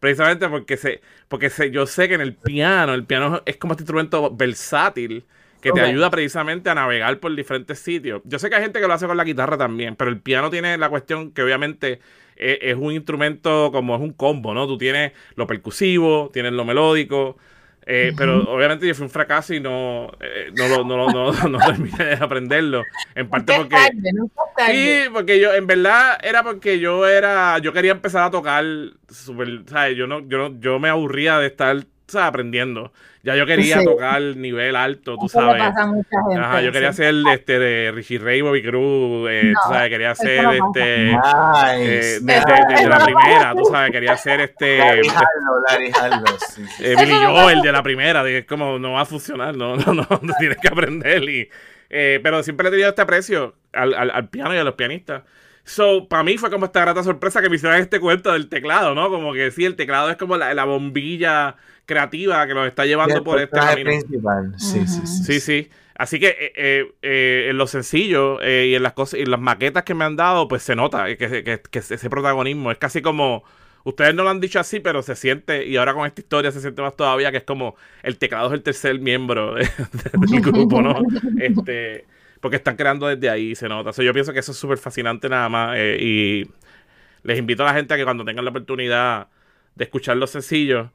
Precisamente porque sé, porque sé, yo sé que en el piano, el piano es como este instrumento versátil que te ayuda precisamente a navegar por diferentes sitios. Yo sé que hay gente que lo hace con la guitarra también, pero el piano tiene la cuestión que obviamente es, es un instrumento como es un combo, ¿no? Tú tienes lo percusivo, tienes lo melódico, eh, pero obviamente yo fui un fracaso y no, eh, no, lo- no, no, no terminé de aprenderlo. En parte porque... tarde, tarde. Sí, porque yo, en verdad, era porque yo era, yo quería empezar a tocar super, ¿sabes? Yo no, yo no, yo me aburría de estar, ¿sabes? Aprendiendo. Ya yo quería Sí. tocar nivel alto, tú Eso le sabes. pasa a mucha gente. Ajá, yo quería sí. hacer este de Richie Ray, Bobby Cruz, eh, No, tú sabes, quería pasa. este, eh, Nice. de, de- de- de la primera, tú sabes, quería hacer este, Larry Harlow, Larry Harlow, sí, sí. eh, Billy Joel de la primera, de, es como no va a funcionar, no, no, no, no tienes que aprender y Eh, pero siempre le he tenido este aprecio al, al, piano y a los pianistas. So, para mí fue como esta grata sorpresa que me hicieron este cuento del teclado, ¿no? Como que sí, el teclado es como la, la bombilla creativa que nos está llevando por este camino. principal. Sí, sí, sí, sí, sí. Así que eh, eh, eh, en lo sencillo y en las cosas y las maquetas que me han dado, pues se nota que, ese protagonismo es casi como. Ustedes no lo han dicho así, pero se siente, y ahora con esta historia se siente más todavía, que es como el teclado es el tercer miembro del grupo, ¿no? Este, porque están creando desde ahí, se nota. yo pienso que eso es súper fascinante nada más. y les invito a la gente a que cuando tengan la oportunidad de escuchar los sencillos,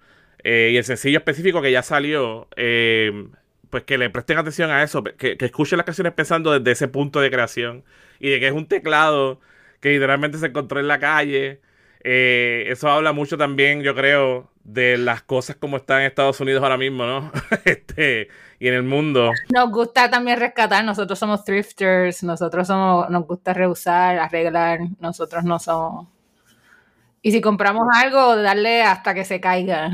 y el sencillo específico que ya salió, eh, pues que le presten atención a eso, que, que, escuchen las canciones pensando desde ese punto de creación y de que es un teclado que literalmente se encontró en la calle. Eh, eso habla mucho también, yo creo, de las cosas como están en Estados Unidos ahora mismo, ¿no? este, y en el mundo. Nos gusta también rescatar, nosotros somos thrifters, nosotros somos, nos gusta reusar, arreglar, nosotros no somos... Y si compramos algo, darle hasta que se caiga.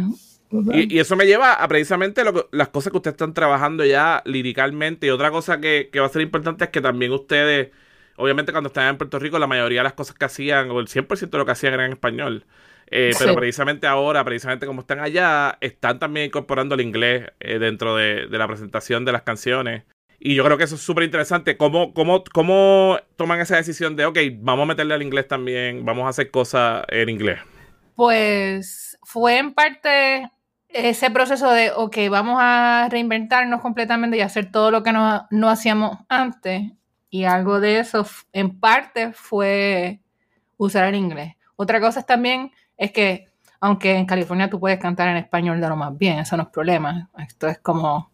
Y, eso me lleva a precisamente las cosas que ustedes están trabajando ya liricalmente. Y otra cosa que, va a ser importante es que también ustedes, obviamente cuando estaban en Puerto Rico, la mayoría de las cosas que hacían, o el 100% de lo que hacían era en español. Eh, pero precisamente ahora, precisamente como están allá, están también incorporando el inglés eh, dentro de, la presentación de las canciones. Y yo creo que eso es súper interesante. ¿Cómo, cómo, ¿Cómo toman esa decisión de, ok, vamos a meterle al inglés también, vamos a hacer cosas en inglés? Pues fue en parte ese proceso de, ok, vamos a reinventarnos completamente y hacer todo lo que no, no hacíamos antes. Y algo de eso, en parte, fue usar el inglés. Otra cosa también es que, aunque en California tú puedes cantar en español de lo más bien, eso no es problema. Esto es como,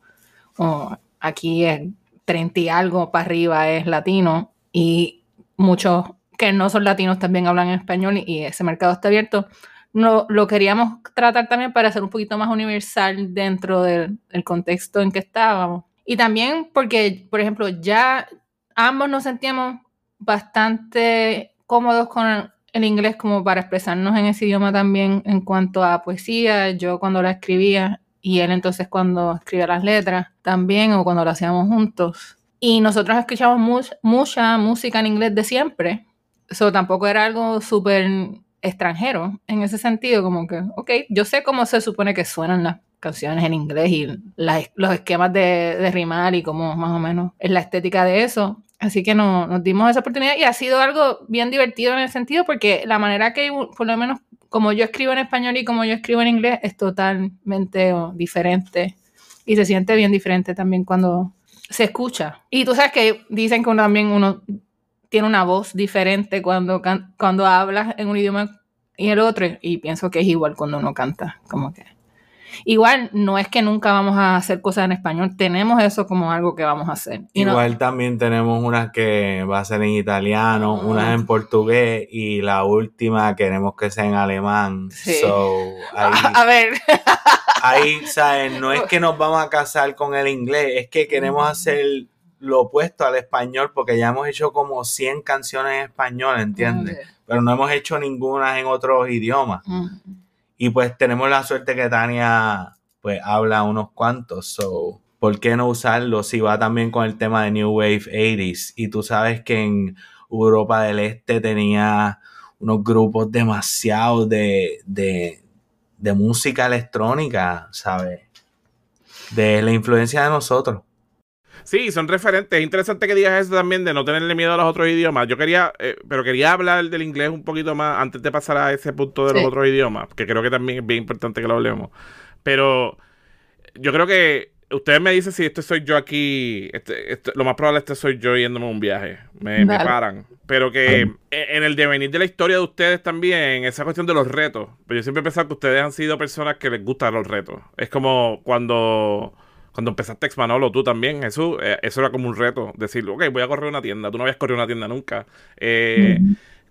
aquí es 30 y algo para arriba es latino y muchos que no son latinos también hablan en español y ese mercado está abierto no, lo queríamos tratar también para ser un poquito más universal dentro del, contexto en que estábamos. Y también porque, por ejemplo, ya ambos nos sentíamos bastante cómodos con el inglés como para expresarnos en ese idioma también en cuanto a poesía, yo cuando la escribía y él entonces cuando escribía las letras también o cuando lo hacíamos juntos. Y nosotros escuchamos mucha música en inglés de siempre. Eso tampoco era algo súper extranjero en ese sentido, como que, ok, yo sé cómo se supone que suenan las canciones en inglés y los esquemas de, de, rimar y cómo más o menos es la estética de eso. Así que no, nos dimos esa oportunidad y ha sido algo bien divertido en el sentido porque la manera que, por lo menos, como yo escribo en español y como yo escribo en inglés, es totalmente diferente y se siente bien diferente también cuando se escucha. Y tú sabes que dicen que también uno tiene una voz diferente cuando, cuando hablas en un idioma y el otro, y pienso que es igual cuando uno canta, como que... Igual no es que nunca vamos a hacer cosas en español, tenemos eso como algo que vamos a hacer. Igual también tenemos unas que va a ser en italiano, unas en portugués y la última queremos que sea en alemán. a ver. ahí, ¿sabes? No es que nos vamos a casar con el inglés, es que queremos hacer lo opuesto al español porque ya hemos hecho como 100 canciones en español, ¿entiendes? Pero no hemos hecho ninguna en otros idiomas. Y pues tenemos la suerte que Tania pues habla unos cuantos, so ¿por qué no usarlo si va también con el tema de New Wave 80s? Y tú sabes que en Europa del Este tenía unos grupos demasiado de, de, de música electrónica, ¿sabes? De la influencia de nosotros. Sí, son referentes. Es interesante que digas eso también de no tenerle miedo a los otros idiomas. Yo quería, eh, pero quería hablar del inglés un poquito más antes de pasar a ese punto de los otros idiomas, que creo que también es bien importante que lo hablemos. Pero yo creo que ustedes me dicen si esto soy yo aquí, este, este, lo más probable es que soy yo yéndome a un viaje. Me, me paran. Pero que en el devenir de la historia de ustedes también, esa cuestión de los retos. Pero yo siempre he pensado que ustedes han sido personas que les gustan los retos. Es como cuando cuando empezaste Ex Manolo, tú también, Jesús, eh, eso era como un reto. Decir, ok, voy a correr una tienda. Tú no habías corrido una tienda nunca. Eh,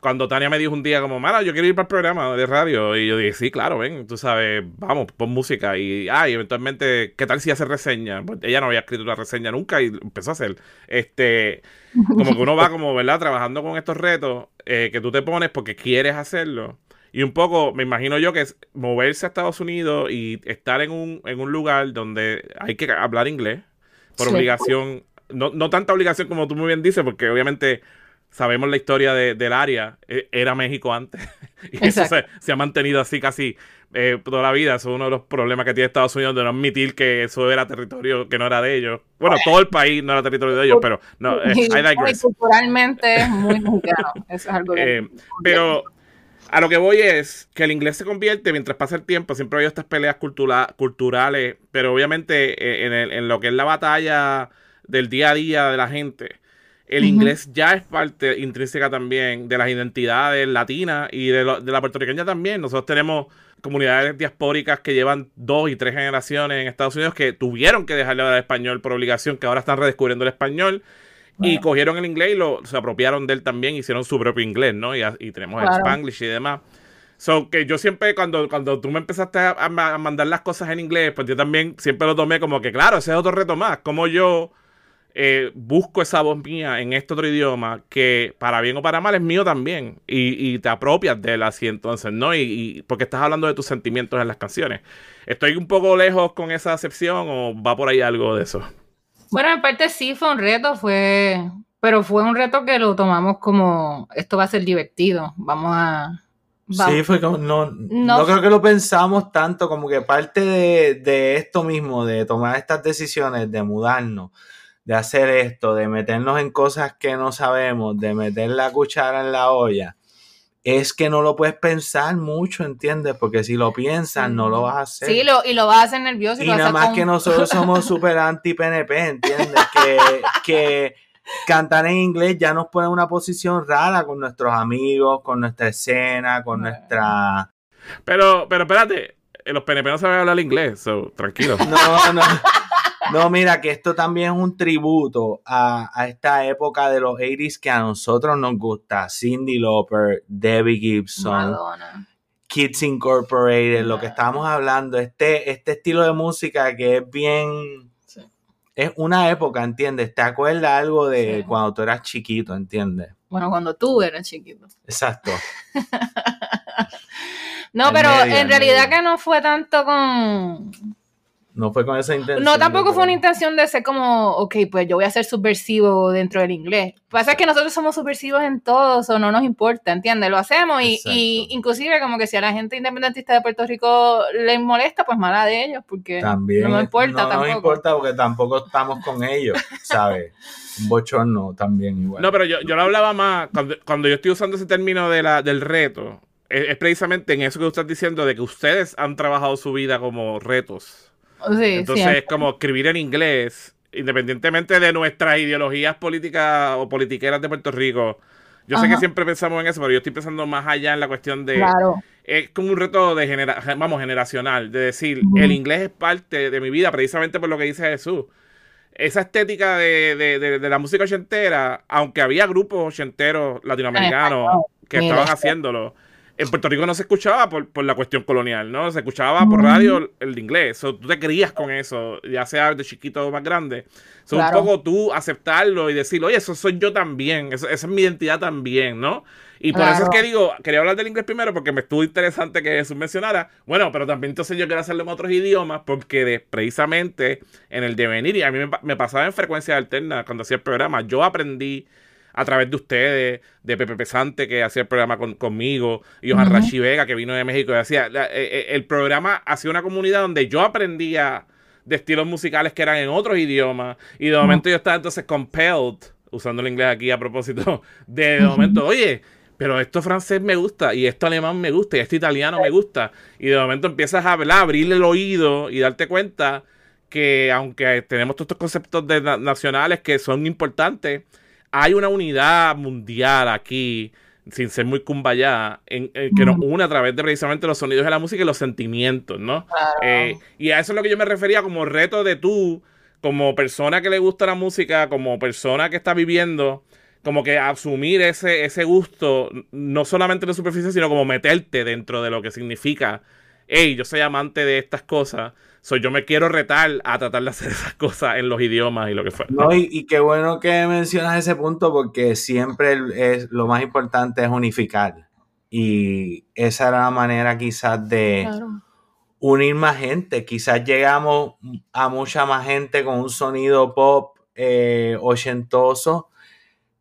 cuando Tania me dijo un día como, Mara, yo quiero ir para el programa de radio. Y yo dije, sí, claro, ven, tú sabes, vamos, pon música. Y, ah, eventualmente, ¿qué tal si hace reseña? Pues ella no había escrito una reseña nunca y empezó a hacer. Este, como que uno va como, ¿verdad? Trabajando con estos retos eh, que tú te pones porque quieres hacerlo. Y un poco, me imagino yo que es moverse a Estados Unidos y estar en un, en un lugar donde hay que hablar inglés por obligación. No, no tanta obligación como tú muy bien dices, porque obviamente sabemos la historia de, del área, e, era México antes, y eso se, se, ha mantenido así casi eh, toda la vida. Eso es uno de los problemas que tiene Estados Unidos de no admitir que eso era territorio que no era de ellos. Bueno, todo el país no era territorio de ellos, pero no, eh, Culturalmente es muy mexicano, eso es algo eh, Pero a lo que voy es que el inglés se convierte, mientras pasa el tiempo, siempre ha habido estas peleas culturales, pero obviamente en, en lo que es la batalla del día a día de la gente, el inglés ya es parte intrínseca también de las identidades latinas y de, la puertorriqueña también. Nosotros tenemos comunidades diaspóricas que llevan dos y tres generaciones en Estados Unidos que tuvieron que dejar de hablar español por obligación, que ahora están redescubriendo el español. Y cogieron el inglés y lo, se apropiaron de él también, hicieron su propio inglés, ¿no? Y, tenemos el spanglish y demás. So, que yo siempre, cuando, cuando tú me empezaste a, a, mandar las cosas en inglés, pues yo también siempre lo tomé como que, claro, ese es otro reto más. Como yo eh, busco esa voz mía en este otro idioma que para bien o para mal es mío también y, te apropias de él así entonces, ¿no? Y, porque estás hablando de tus sentimientos en las canciones. ¿Estoy un poco lejos con esa acepción o va por ahí algo de eso? Bueno, en parte sí fue un reto, fue, pero fue un reto que lo tomamos como esto va a ser divertido, vamos a... Sí, fue como, no, no, creo que lo pensamos tanto como que parte de, de esto mismo, de tomar estas decisiones, de mudarnos, de hacer esto, de meternos en cosas que no sabemos, de meter la cuchara en la olla, es que no lo puedes pensar mucho, ¿entiendes? Porque si lo piensas, no lo vas a hacer. Sí, lo, y lo vas a hacer nervioso. Y, nada más que nosotros somos súper anti-PNP, ¿entiendes? que, que cantar en inglés ya nos pone en una posición rara con nuestros amigos, con nuestra escena, con nuestra... Pero, pero espérate, los PNP no saben hablar inglés, so, tranquilo. No, no. No, mira, que esto también es un tributo a, esta época de los 80s que a nosotros nos gusta. Cindy Lauper, Debbie Gibson, Kids Incorporated, lo que estábamos hablando, este, este estilo de música que es bien... Es una época, ¿entiendes? ¿Te acuerdas algo de cuando tú eras chiquito, ¿entiendes? Bueno, cuando tú eras chiquito. Exacto. no, pero en realidad que no fue tanto con no fue con esa intención. No, tampoco fue una intención de ser como, ok, pues yo voy a ser subversivo dentro del inglés. Pasa que nosotros somos subversivos en todo, o no nos importa, ¿entiendes? Lo hacemos y, y, inclusive como que si a la gente independentista de Puerto Rico les molesta, pues mala de ellos, porque También, no nos importa no tampoco. No nos importa porque tampoco estamos con ellos, ¿sabes? Un bochorno también igual. No, pero yo, yo lo hablaba más, cuando, cuando yo estoy usando ese término de la, del reto, es, es precisamente en eso que tú estás diciendo, de que ustedes han trabajado su vida como retos. Entonces es como escribir en inglés, independientemente de nuestras ideologías políticas o politiqueras de Puerto Rico. Yo sé que siempre pensamos en eso, pero yo estoy pensando más allá en la cuestión de... Es como un reto de genera, vamos, generacional, de decir, el inglés es parte de mi vida, precisamente por lo que dice Jesús. Esa estética de, la música ochentera, aunque había grupos ochenteros latinoamericanos que estaban haciéndolo, en Puerto Rico no se escuchaba por, la cuestión colonial, ¿no? Se escuchaba por radio el, inglés. tú te crías con eso, ya sea de chiquito o más grande. So, Un poco tú aceptarlo y decir, oye, eso soy yo también, esa es mi identidad también, ¿no? Y por eso es que digo, quería hablar del inglés primero porque me estuvo interesante que Jesús mencionara. Bueno, pero también entonces yo quiero hacerlo en otros idiomas porque precisamente en el devenir, y a mí me, me pasaba en frecuencia alterna cuando hacía el programa, yo aprendí a través de ustedes, de Pepe Pesante que hacía el programa conmigo, y Johan Rashi Vega que vino de México y hacía. Eh, eh, el programa hacía una comunidad donde yo aprendía de estilos musicales que eran en otros idiomas, y de momento yo estaba entonces compelled, usando el inglés aquí a propósito, de, de momento, oye, pero esto francés me gusta, y esto alemán me gusta, y esto italiano me gusta, y de momento empiezas a hablar, abrirle el oído y darte cuenta que aunque tenemos todos estos conceptos de nacionales que son importantes, hay una unidad mundial aquí, sin ser muy cumbaya, en, que nos une a través de precisamente los sonidos de la música y los sentimientos, ¿no? Eh, y a eso es lo que yo me refería como reto de tú, como persona que le gusta la música, como persona que está viviendo, como que asumir ese, ese gusto, no solamente en la superficie, sino como meterte dentro de lo que significa, hey, yo soy amante de estas cosas soy yo me quiero retar a tratar de hacer esas cosas en los idiomas y lo que fuera. No, y, qué bueno que mencionas ese punto porque siempre es, lo más importante es unificar. Y esa era la manera quizás de unir más gente. Quizás llegamos a mucha más gente con un sonido pop eh, ochentoso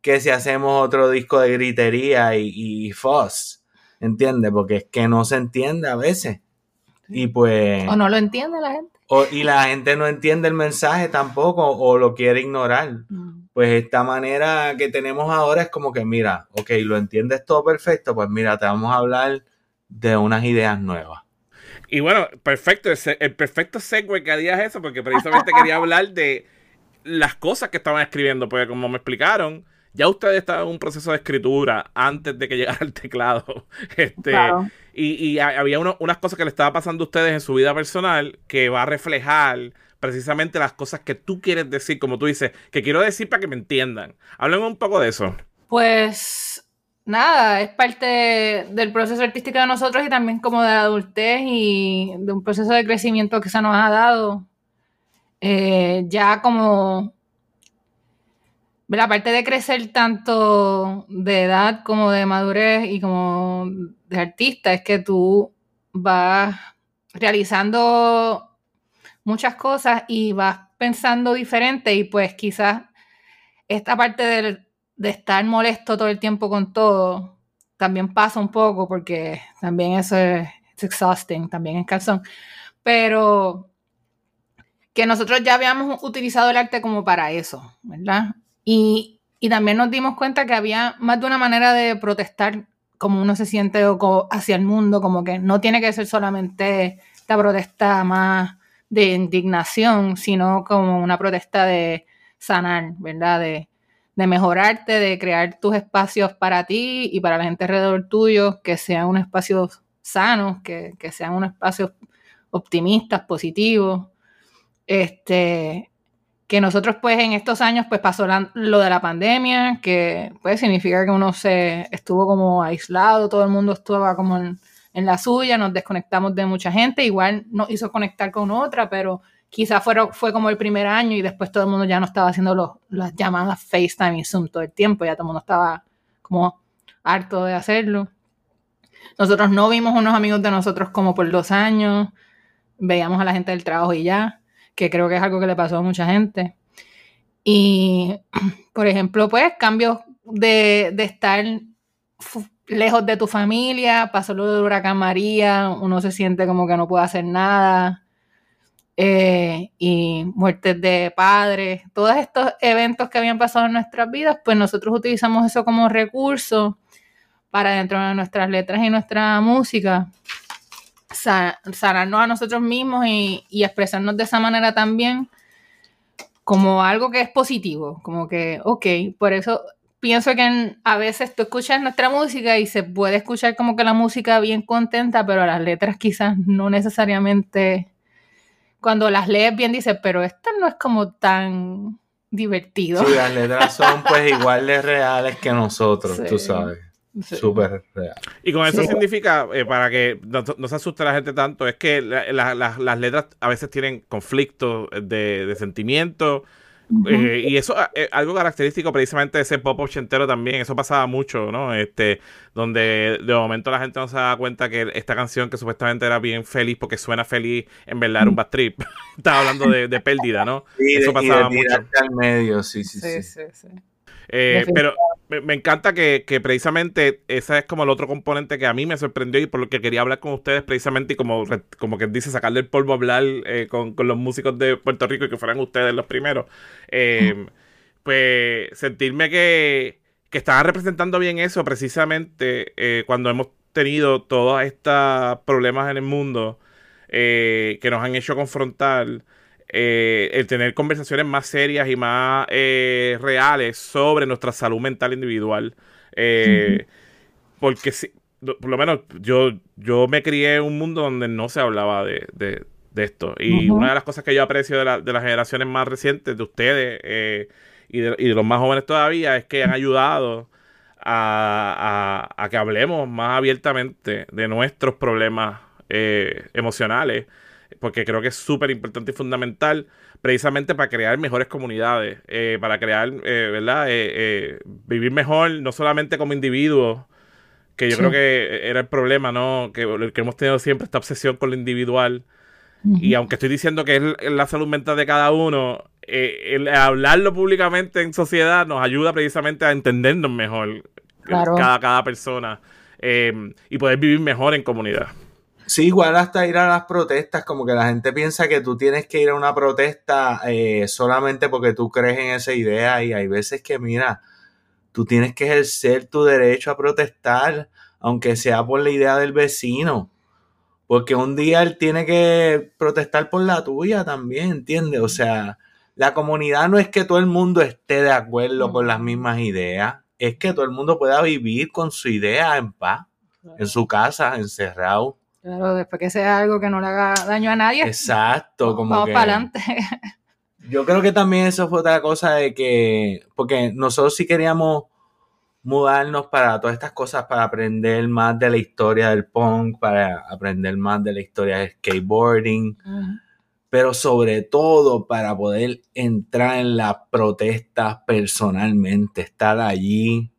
que si hacemos otro disco de gritería y, y fuzz, ¿entiendes? Porque es que no se entiende a veces. Y pues... O no lo entiende la gente. o- y la gente no entiende el mensaje tampoco o lo quiere ignorar. Mm. Pues esta manera que tenemos ahora es como que, mira, ok, lo entiendes todo perfecto, pues mira, te vamos a hablar de unas ideas nuevas. Y bueno, perfecto, el, perfecto segue que harías eso, porque precisamente quería hablar de las cosas que estaban escribiendo, porque como me explicaron, ya ustedes estaban en un proceso de escritura antes de que llegara el teclado. Este, Claro. Y, y ha- había unas cosas que le estaba pasando a ustedes en su vida personal que va a reflejar precisamente las cosas que tú quieres decir, como tú dices, que quiero decir para que me entiendan. Háblenme un poco de eso. Pues nada, es parte del proceso artístico de nosotros y también como de la adultez y de un proceso de crecimiento que se nos ha dado. Eh, ya como la parte de crecer tanto de edad como de madurez y como de artista es que tú vas realizando muchas cosas y vas pensando diferente y pues quizás esta parte del- de estar molesto todo el tiempo con todo también pasa un poco porque también eso es it's exhausting, también es calzón, pero que nosotros ya habíamos utilizado el arte como para eso, ¿verdad? Y, y también nos dimos cuenta que había más de una manera de protestar como uno se siente hacia el mundo, como que no tiene que ser solamente esta protesta más de indignación, sino como una protesta de sanar, ¿verdad? De, de mejorarte, de crear tus espacios para ti y para la gente alrededor tuyo, que sean unos espacios sanos, que, que sean unos espacios optimistas, positivos. Este, que nosotros pues en estos años pues pasó lo de la pandemia, que pues significa que uno se estuvo como aislado, todo el mundo estaba como en, en la suya, nos desconectamos de mucha gente, igual nos hizo conectar con otra, pero quizás fue, fue como el primer año y después todo el mundo ya no estaba haciendo los, las llamadas FaceTime y Zoom todo el tiempo, ya todo el mundo estaba como harto de hacerlo. Nosotros no vimos unos amigos de nosotros como por dos años, veíamos a la gente del trabajo y ya, que creo que es algo que le pasó a mucha gente. Y, por ejemplo, pues cambios de, de estar lejos de tu familia, pasó lo del huracán María, uno se siente como que no puede hacer nada, eh, y muertes de padres, todos estos eventos que habían pasado en nuestras vidas, pues nosotros utilizamos eso como recurso para dentro de nuestras letras y nuestra música sanarnos a nosotros mismos y, y expresarnos de esa manera también como algo que es positivo, como que, ok, por eso pienso que en- a veces tú escuchas nuestra música y se puede escuchar como que la música bien contenta, pero las letras quizás no necesariamente, cuando las lees bien dices, pero esta no es como tan divertido. Sí, las letras son pues igual de reales que nosotros, Sí. tú sabes. Sí. Súper real. Y con eso Sí. significa, eh, para que no, no se asuste la gente tanto, es que la- la- la- las letras a veces tienen conflictos de, de sentimientos. eh, y eso es algo característico precisamente de ese pop ochentero también. Eso pasaba mucho, ¿no? Este, donde de momento la gente no se da cuenta que esta canción que supuestamente era bien feliz porque suena feliz, en verdad era un bad trip. Estaba hablando de, de pérdida, ¿no? De, Eso y de pasaba mucho. al medio, sí, sí, sí. Sí, sí, sí. Eh, pero me, me encanta que, que precisamente ese es como el otro componente que a mí me sorprendió y por lo que quería hablar con ustedes precisamente y como, como que dice, sacarle el polvo a hablar eh, con, con los músicos de Puerto Rico y que fueran ustedes los primeros. Eh, pues sentirme que, que estaban representando bien eso precisamente eh, cuando hemos tenido todos estos problemas en el mundo que nos han hecho confrontar eh, el tener conversaciones más serias y más eh, reales sobre nuestra salud mental individual. Eh, Porque si- por lo menos yo, yo me crié en un mundo donde no se hablaba de, de- de esto. Y una de las cosas que yo aprecio de, la- de las generaciones más recientes, de ustedes y, de, y de los más jóvenes todavía, es que han ayudado a, a- a que hablemos más abiertamente de nuestros problemas eh, emocionales, porque creo que es súper importante y fundamental precisamente para crear mejores comunidades, eh, para crear, eh, ¿verdad? Eh, eh, vivir mejor, no solamente como individuos, que yo Sí. creo que era el problema, ¿no? Que, el que hemos tenido siempre esta obsesión con lo individual. Y aunque estoy diciendo que es la salud mental de cada uno, el hablarlo públicamente en sociedad nos ayuda precisamente a entendernos mejor cada, cada persona y poder vivir mejor en comunidad. Sí, igual hasta ir a las protestas, como que la gente piensa que tú tienes que ir a una protesta eh, solamente porque tú crees en esa idea y hay veces que, mira, tú tienes que ejercer tu derecho a protestar, aunque sea por la idea del vecino, porque un día él tiene que protestar por la tuya también, ¿entiendes? O sea, la comunidad no es que todo el mundo esté de acuerdo con las mismas ideas, es que todo el mundo pueda vivir con su idea en paz, en su casa, encerrado. Claro, después que sea algo que no le haga daño a nadie. Exacto, como Vamos para adelante. Yo creo que también eso fue otra cosa de que, porque nosotros sí queríamos mudarnos para todas estas cosas, para aprender más de la historia del punk, para aprender más de la historia del skateboarding, pero sobre todo para poder entrar en las protestas personalmente, estar allí,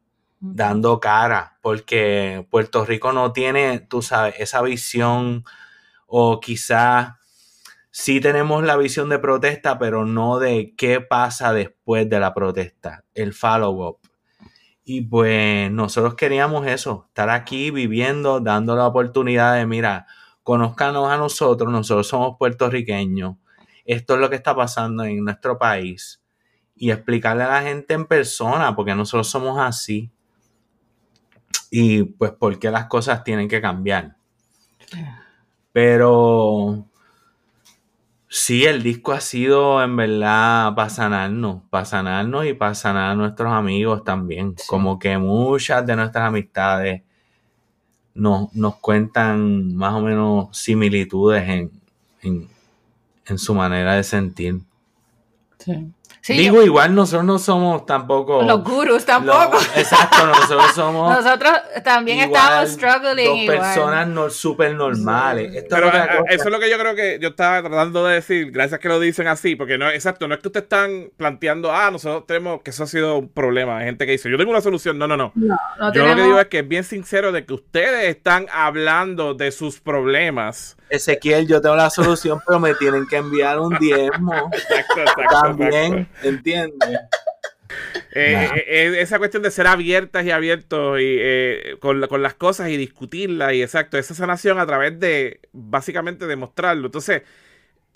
dando cara, porque Puerto Rico no tiene, tú sabes, esa visión o quizás sí tenemos la visión de protesta, pero no de qué pasa después de la protesta, el follow-up. Y pues nosotros queríamos eso, estar aquí viviendo, dando la oportunidad de, mira, conozcanos a nosotros, nosotros somos puertorriqueños, esto es lo que está pasando en nuestro país y explicarle a la gente en persona, porque nosotros somos así y pues por qué las cosas tienen que cambiar. Pero sí, el disco ha sido en verdad para sanarnos, para sanarnos y para sanar a nuestros amigos también. Como que muchas de nuestras amistades nos, nos cuentan más o menos similitudes en, en, en su manera de sentir. Sí. Digo, igual nosotros no somos tampoco. Los gurus tampoco. exacto, nosotros somos. nosotros también estamos struggling. Dos personas no, súper normales. Pero eso es lo que yo creo que yo estaba tratando de decir. Gracias que lo dicen así, porque no, exacto, no es que ustedes están planteando, ah, nosotros tenemos que eso ha sido un problema. Hay gente que dice, yo tengo una solución. No, no, no. yo lo que digo es que es bien sincero de que ustedes están hablando de sus problemas Ezequiel, yo tengo la solución, pero me tienen que enviar un diezmo. Exacto, exacto. También, ¿entiendes? Eh, eh, eh, esa cuestión de ser abiertas y abiertos y, con, con, las cosas y discutirlas y exacto, esa sanación a través de básicamente demostrarlo. Entonces,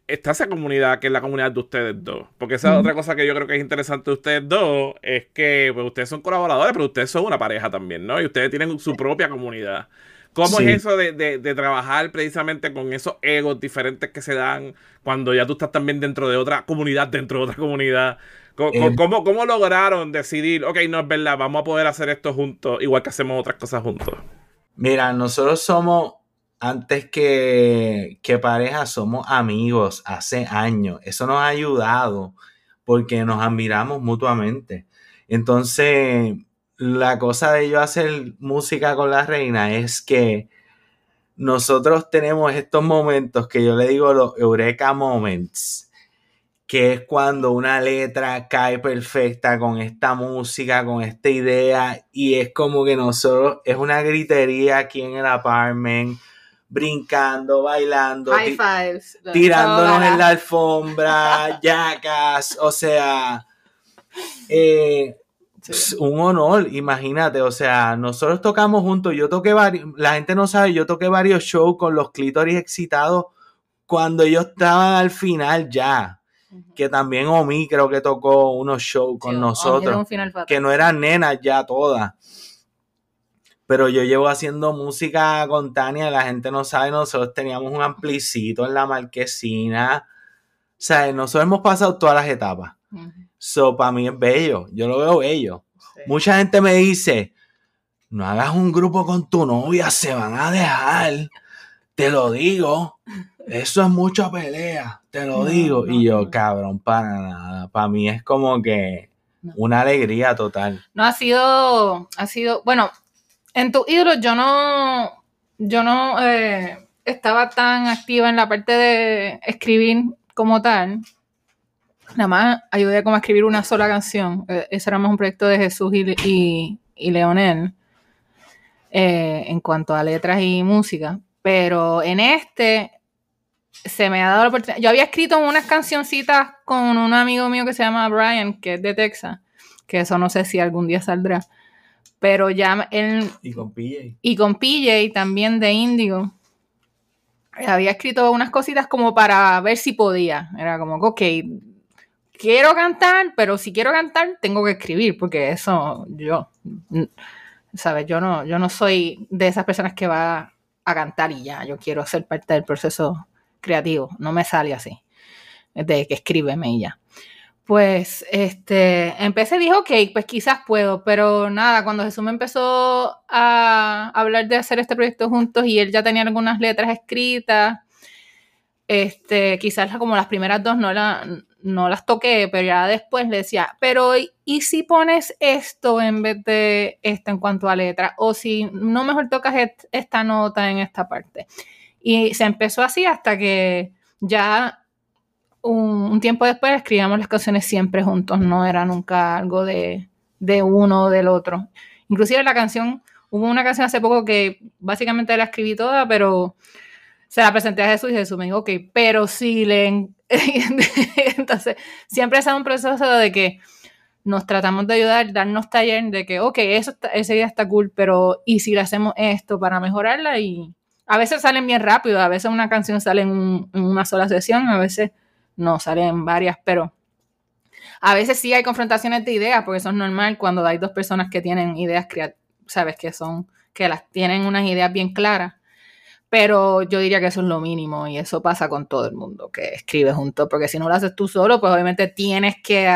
está esa comunidad que es la comunidad de ustedes dos. Porque esa otra cosa que yo creo que es interesante de ustedes dos es que pues, ustedes son colaboradores, pero ustedes son una pareja también, ¿no? Y ustedes tienen su propia comunidad. ¿Cómo es eso de, trabajar precisamente con esos egos diferentes que se dan cuando ya tú estás también dentro de otra comunidad, dentro de otra comunidad? Eh. ¿Cómo, cómo, lograron decidir, ok, no es verdad, vamos a poder hacer esto juntos, igual que hacemos otras cosas juntos? Mira, nosotros somos, antes que, que pareja, somos amigos hace años. Eso nos ha ayudado porque nos admiramos mutuamente. Entonces, la cosa de yo hacer música con la reina es que nosotros tenemos estos momentos que yo le digo los Eureka Moments, que es cuando una letra cae perfecta con esta música, con esta idea, y es como que nosotros, es una gritería aquí en el apartment, brincando, bailando, tirándonos en la alfombra, yacas, o sea, eh, un honor, imagínate, o sea, nosotros tocamos juntos, yo toqué varios, la gente no sabe, yo toqué varios shows con los clítoris excitados cuando ellos estaban al final ya, que también Omi creo que tocó unos shows con nosotros, que no eran nenas ya todas. Pero yo llevo haciendo música con Tania, la gente no sabe, nosotros teníamos un amplicito en la marquesina. O sea, nosotros hemos pasado todas las etapas. So, para mí es bello. Yo lo veo bello. Mucha gente me dice, no hagas un grupo con tu novia, se van a dejar. Te lo digo. Eso es mucha pelea. Te lo digo. y yo, cabrón, para nada. Para mí es como que una alegría total. No ha sido, ha sido, bueno, en tu ídolo yo no, yo no eh, estaba tan activa en la parte de escribir como tal nada más ayudé como a escribir una sola canción. Eh, ese era más un proyecto de Jesús y, y, Leonel eh, en cuanto a letras y música. Pero en este, se me ha dado la oportunidad. Yo había escrito unas cancioncitas con un amigo mío que se llama Brian, que es de Texas, que eso no sé si algún día saldrá. Pero ya él. Y con PJ. Y con PJ también de Indigo. Había escrito unas cositas como para ver si podía. Era como, ok, quiero cantar, pero si quiero cantar, tengo que escribir, porque eso yo. ¿Sabes? Yo no, yo no soy de esas personas que va a cantar y ya. Yo quiero ser parte del proceso creativo. No me sale así. De que escríbeme y ya. Pues este, empecé y dije, ok, pues quizás puedo, pero nada, cuando Jesús me empezó a hablar de hacer este proyecto juntos y él ya tenía algunas letras escritas, este, quizás como las primeras dos no, la, no las toqué, pero ya después le decía, pero ¿y si pones esto en vez de esto en cuanto a letra? O si no mejor tocas esta nota en esta parte. Y se empezó así hasta que ya un, tiempo después escribíamos las canciones siempre juntos, no era nunca algo de, uno o del otro. Inclusive la canción, hubo una canción hace poco que básicamente la escribí toda, pero se la presenté a Jesús y Jesús me dijo, ok, pero sí le... Entonces, siempre es un proceso de que nos tratamos de ayudar, darnos taller de que, ok, eso esa idea está cool, pero ¿y si le hacemos esto para mejorarla? Y a veces salen bien rápido, a veces una canción sale en una sola sesión, a veces no salen varias, pero a veces sí hay confrontaciones de ideas, porque eso es normal cuando hay dos personas que tienen ideas creativas, sabes, que son, que las tienen unas ideas bien claras. Pero yo diría que eso es lo mínimo y eso pasa con todo el mundo que escribe junto, porque si no lo haces tú solo, pues obviamente tienes que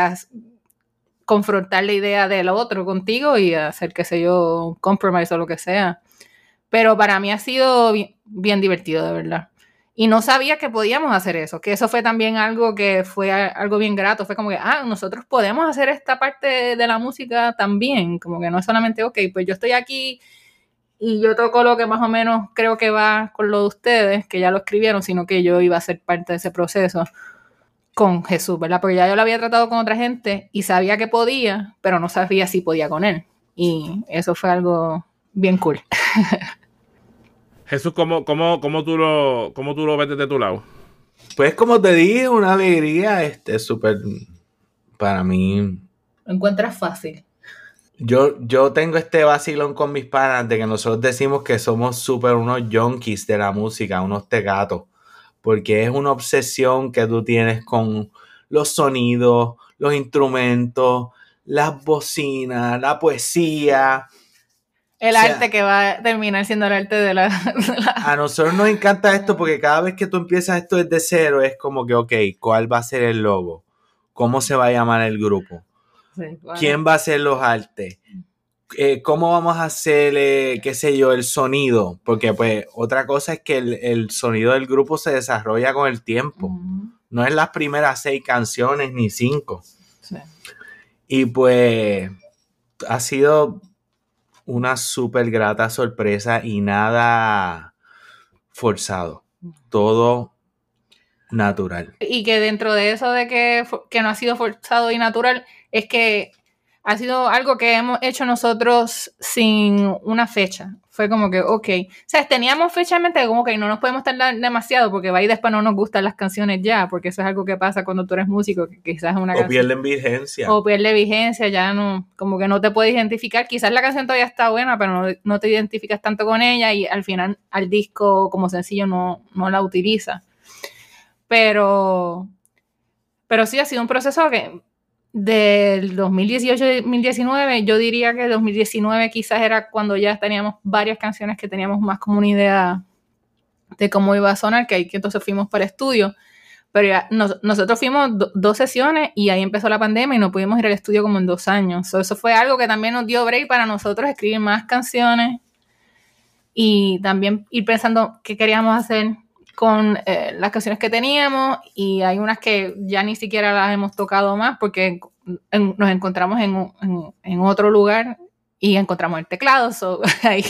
confrontar la idea del otro contigo y hacer, qué sé yo, un compromise o lo que sea. Pero para mí ha sido bien divertido, de verdad. Y no sabía que podíamos hacer eso, que eso fue también algo que fue algo bien grato, fue como que, ah, nosotros podemos hacer esta parte de la música también, como que no es solamente, ok, pues yo estoy aquí y yo toco lo que más o menos creo que va con lo de ustedes, que ya lo escribieron, sino que yo iba a ser parte de ese proceso con Jesús, ¿verdad? Porque ya yo lo había tratado con otra gente y sabía que podía, pero no sabía si podía con él. Y eso fue algo bien cool. Jesús, ¿cómo, cómo, cómo, tú lo, ¿cómo tú lo ves desde tu lado? Pues como te dije, una alegría, este, súper, para mí... ¿Lo encuentras fácil? Yo, yo tengo este vacilón con mis panas de que nosotros decimos que somos súper unos junkies de la música, unos tegatos, porque es una obsesión que tú tienes con los sonidos, los instrumentos, las bocinas, la poesía, el arte que va a terminar siendo el arte de la, A nosotros nos encanta esto porque cada vez que tú empiezas esto desde cero es como que, ok, ¿cuál va a ser el logo? ¿Cómo se va a llamar el grupo? ¿Quién va a hacer los artes? Eh, ¿Cómo vamos a hacer, eh, qué sé yo, el sonido? Porque pues otra cosa es que el, sonido del grupo se desarrolla con el tiempo. No es las primeras seis canciones ni cinco. Y pues ha sido una súper grata sorpresa y nada forzado. Todo natural. Y que dentro de eso de que, que no ha sido forzado y natural, es que ha sido algo que hemos hecho nosotros sin una fecha. Fue como que, ok. O sea, teníamos fecha en mente como que no nos podemos tardar demasiado porque va y después no nos gustan las canciones ya, porque eso es algo que pasa cuando tú eres músico, que quizás una O pierden vigencia. O pierde vigencia, ya no, como que no te puedes identificar. Quizás la canción todavía está buena, pero no, te identificas tanto con ella y al final al disco como sencillo no, no la utiliza. Pero, pero sí ha sido un proceso que del 2018-2019, yo diría que 2019 quizás era cuando ya teníamos varias canciones que teníamos más como una idea de cómo iba a sonar, que ahí que entonces fuimos para estudio. Pero ya nosotros fuimos dos sesiones y ahí empezó la pandemia y no pudimos ir al estudio como en dos años. eso fue algo que también nos dio break para nosotros escribir más canciones y también ir pensando qué queríamos hacer con eh, las canciones que teníamos y hay unas que ya ni siquiera las hemos tocado más porque nos encontramos en, otro lugar y encontramos el teclado, so, ahí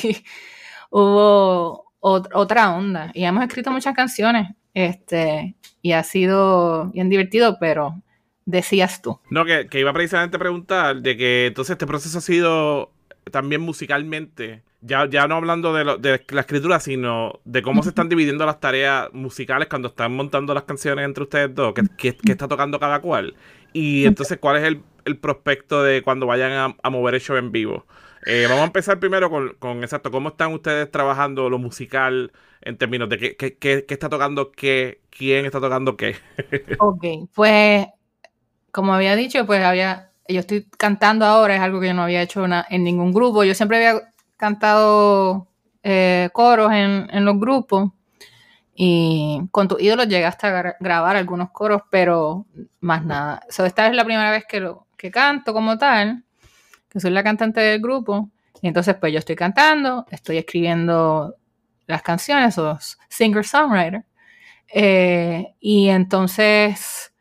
hubo otra onda y hemos escrito muchas canciones este, y ha sido bien divertido, pero decías tú. No, que, que iba precisamente a preguntar de que entonces este proceso ha sido también musicalmente ya, ya no hablando de, lo- de la escritura, sino de cómo se están dividiendo las tareas musicales cuando están montando las canciones entre ustedes dos, qué, qué- qué está tocando cada cual. Y entonces, ¿cuál es el, el prospecto de cuando vayan a, a mover el show en vivo? Eh, vamos a empezar primero con, con, exacto, ¿cómo están ustedes trabajando lo musical en términos de qué, qué, qué- qué está tocando qué, quién está tocando qué? Ok, pues como había dicho, pues había, yo estoy cantando ahora, es algo que yo no había hecho na- en ningún grupo. Yo siempre había cantado eh, coros en, en los grupos y con tus ídolos llegué hasta a gra- grabar algunos coros, pero más nada. So, esta es la primera vez que, lo, que canto como tal, que soy la cantante del grupo. Y entonces pues yo estoy cantando, estoy escribiendo las canciones, o singer-songwriter. Eh, y entonces,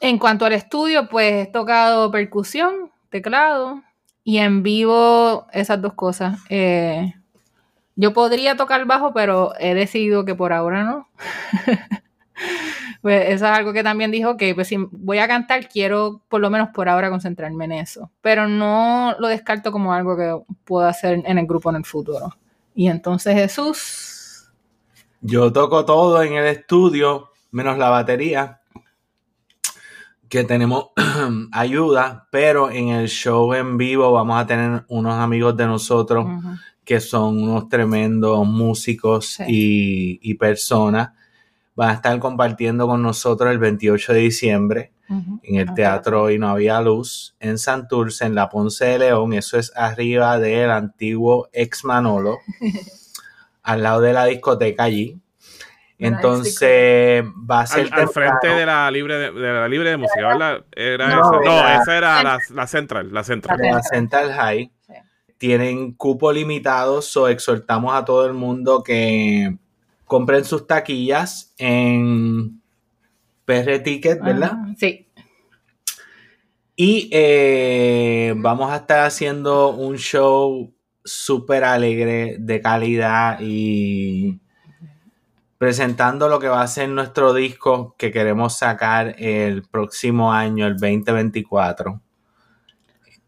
en cuanto al estudio, pues he tocado percusión, teclado y en vivo esas dos cosas. Eh, yo podría tocar bajo, pero he decidido que por ahora no. pues eso es algo que también dijo que pues si voy a cantar quiero por lo menos por ahora concentrarme en eso, pero no lo descarto como algo que puedo hacer en el grupo en el futuro. Y entonces Jesús, Yo toco todo en el estudio, menos la batería, que tenemos ayuda, pero en el show en vivo vamos a tener unos amigos de nosotros que son unos tremendos músicos Sí. y, y personas. Van a estar compartiendo con nosotros el 28 de diciembre en el. Teatro Y No Había Luz en Santurce, en la Ponce de León. Eso es arriba del antiguo ex Manolo, al lado de la discoteca allí. Entonces va a ser Al, al frente de la libre de, de la libre de música, ¿verdad? Era No, esa. No, la- esa era la, la central, la central. la Central High. Sí. Tienen cupo limitado, so exhortamos a todo el mundo que compren sus taquillas en PR Ticket, ¿verdad? Ajá, Sí. Y eh, vamos a estar haciendo un show súper alegre, de calidad y presentando lo que va a ser nuestro disco que queremos sacar el próximo año, el 2024.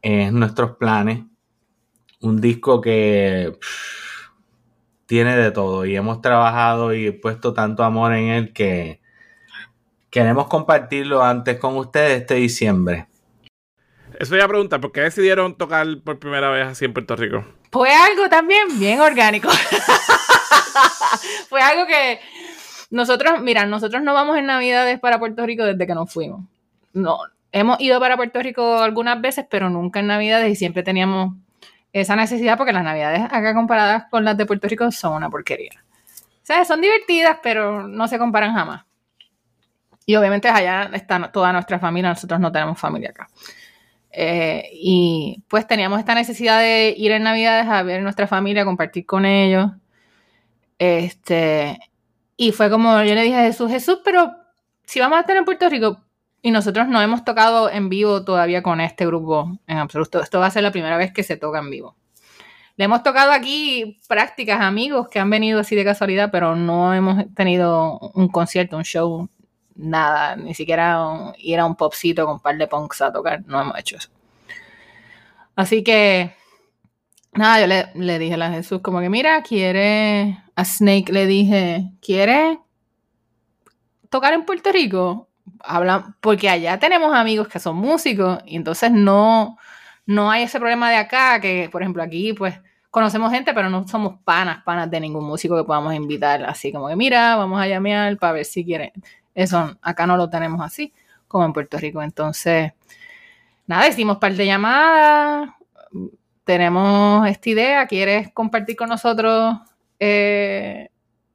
Es nuestros planes. Un disco que pff, tiene de todo y hemos trabajado y puesto tanto amor en él que queremos compartirlo antes con ustedes este diciembre. Eso iba a preguntar, ¿por qué decidieron tocar por primera vez así en Puerto Rico? Fue algo también bien orgánico. Fue algo que nosotros, mira, nosotros no vamos en Navidades para Puerto Rico desde que nos fuimos. No, hemos ido para Puerto Rico algunas veces, pero nunca en Navidades y siempre teníamos esa necesidad porque las Navidades acá comparadas con las de Puerto Rico son una porquería. O sea, son divertidas, pero no se comparan jamás. Y obviamente allá está toda nuestra familia, nosotros no tenemos familia acá. Eh, y pues teníamos esta necesidad de ir en Navidades a ver nuestra familia, compartir con ellos. Este, y fue como yo le dije a Jesús, Jesús, pero si vamos a estar en Puerto Rico y nosotros no hemos tocado en vivo todavía con este grupo en absoluto, esto va a ser la primera vez que se toca en vivo. Le hemos tocado aquí prácticas, amigos que han venido así de casualidad, pero no hemos tenido un concierto, un show, nada, ni siquiera ir a un popcito con un par de punks a tocar, no hemos hecho eso. Así que, nada, yo le, le dije a Jesús como que, mira, quiere, a Snake le dije, ¿quiere tocar en Puerto Rico? Habla, porque allá tenemos amigos que son músicos y entonces no, no hay ese problema de acá, que por ejemplo aquí pues conocemos gente, pero no somos panas, panas de ningún músico que podamos invitar, así como que mira, vamos a llamear para ver si quieren. Eso acá no lo tenemos así, como en Puerto Rico. Entonces, nada, hicimos par de llamadas, tenemos esta idea, ¿quieres compartir con nosotros eh,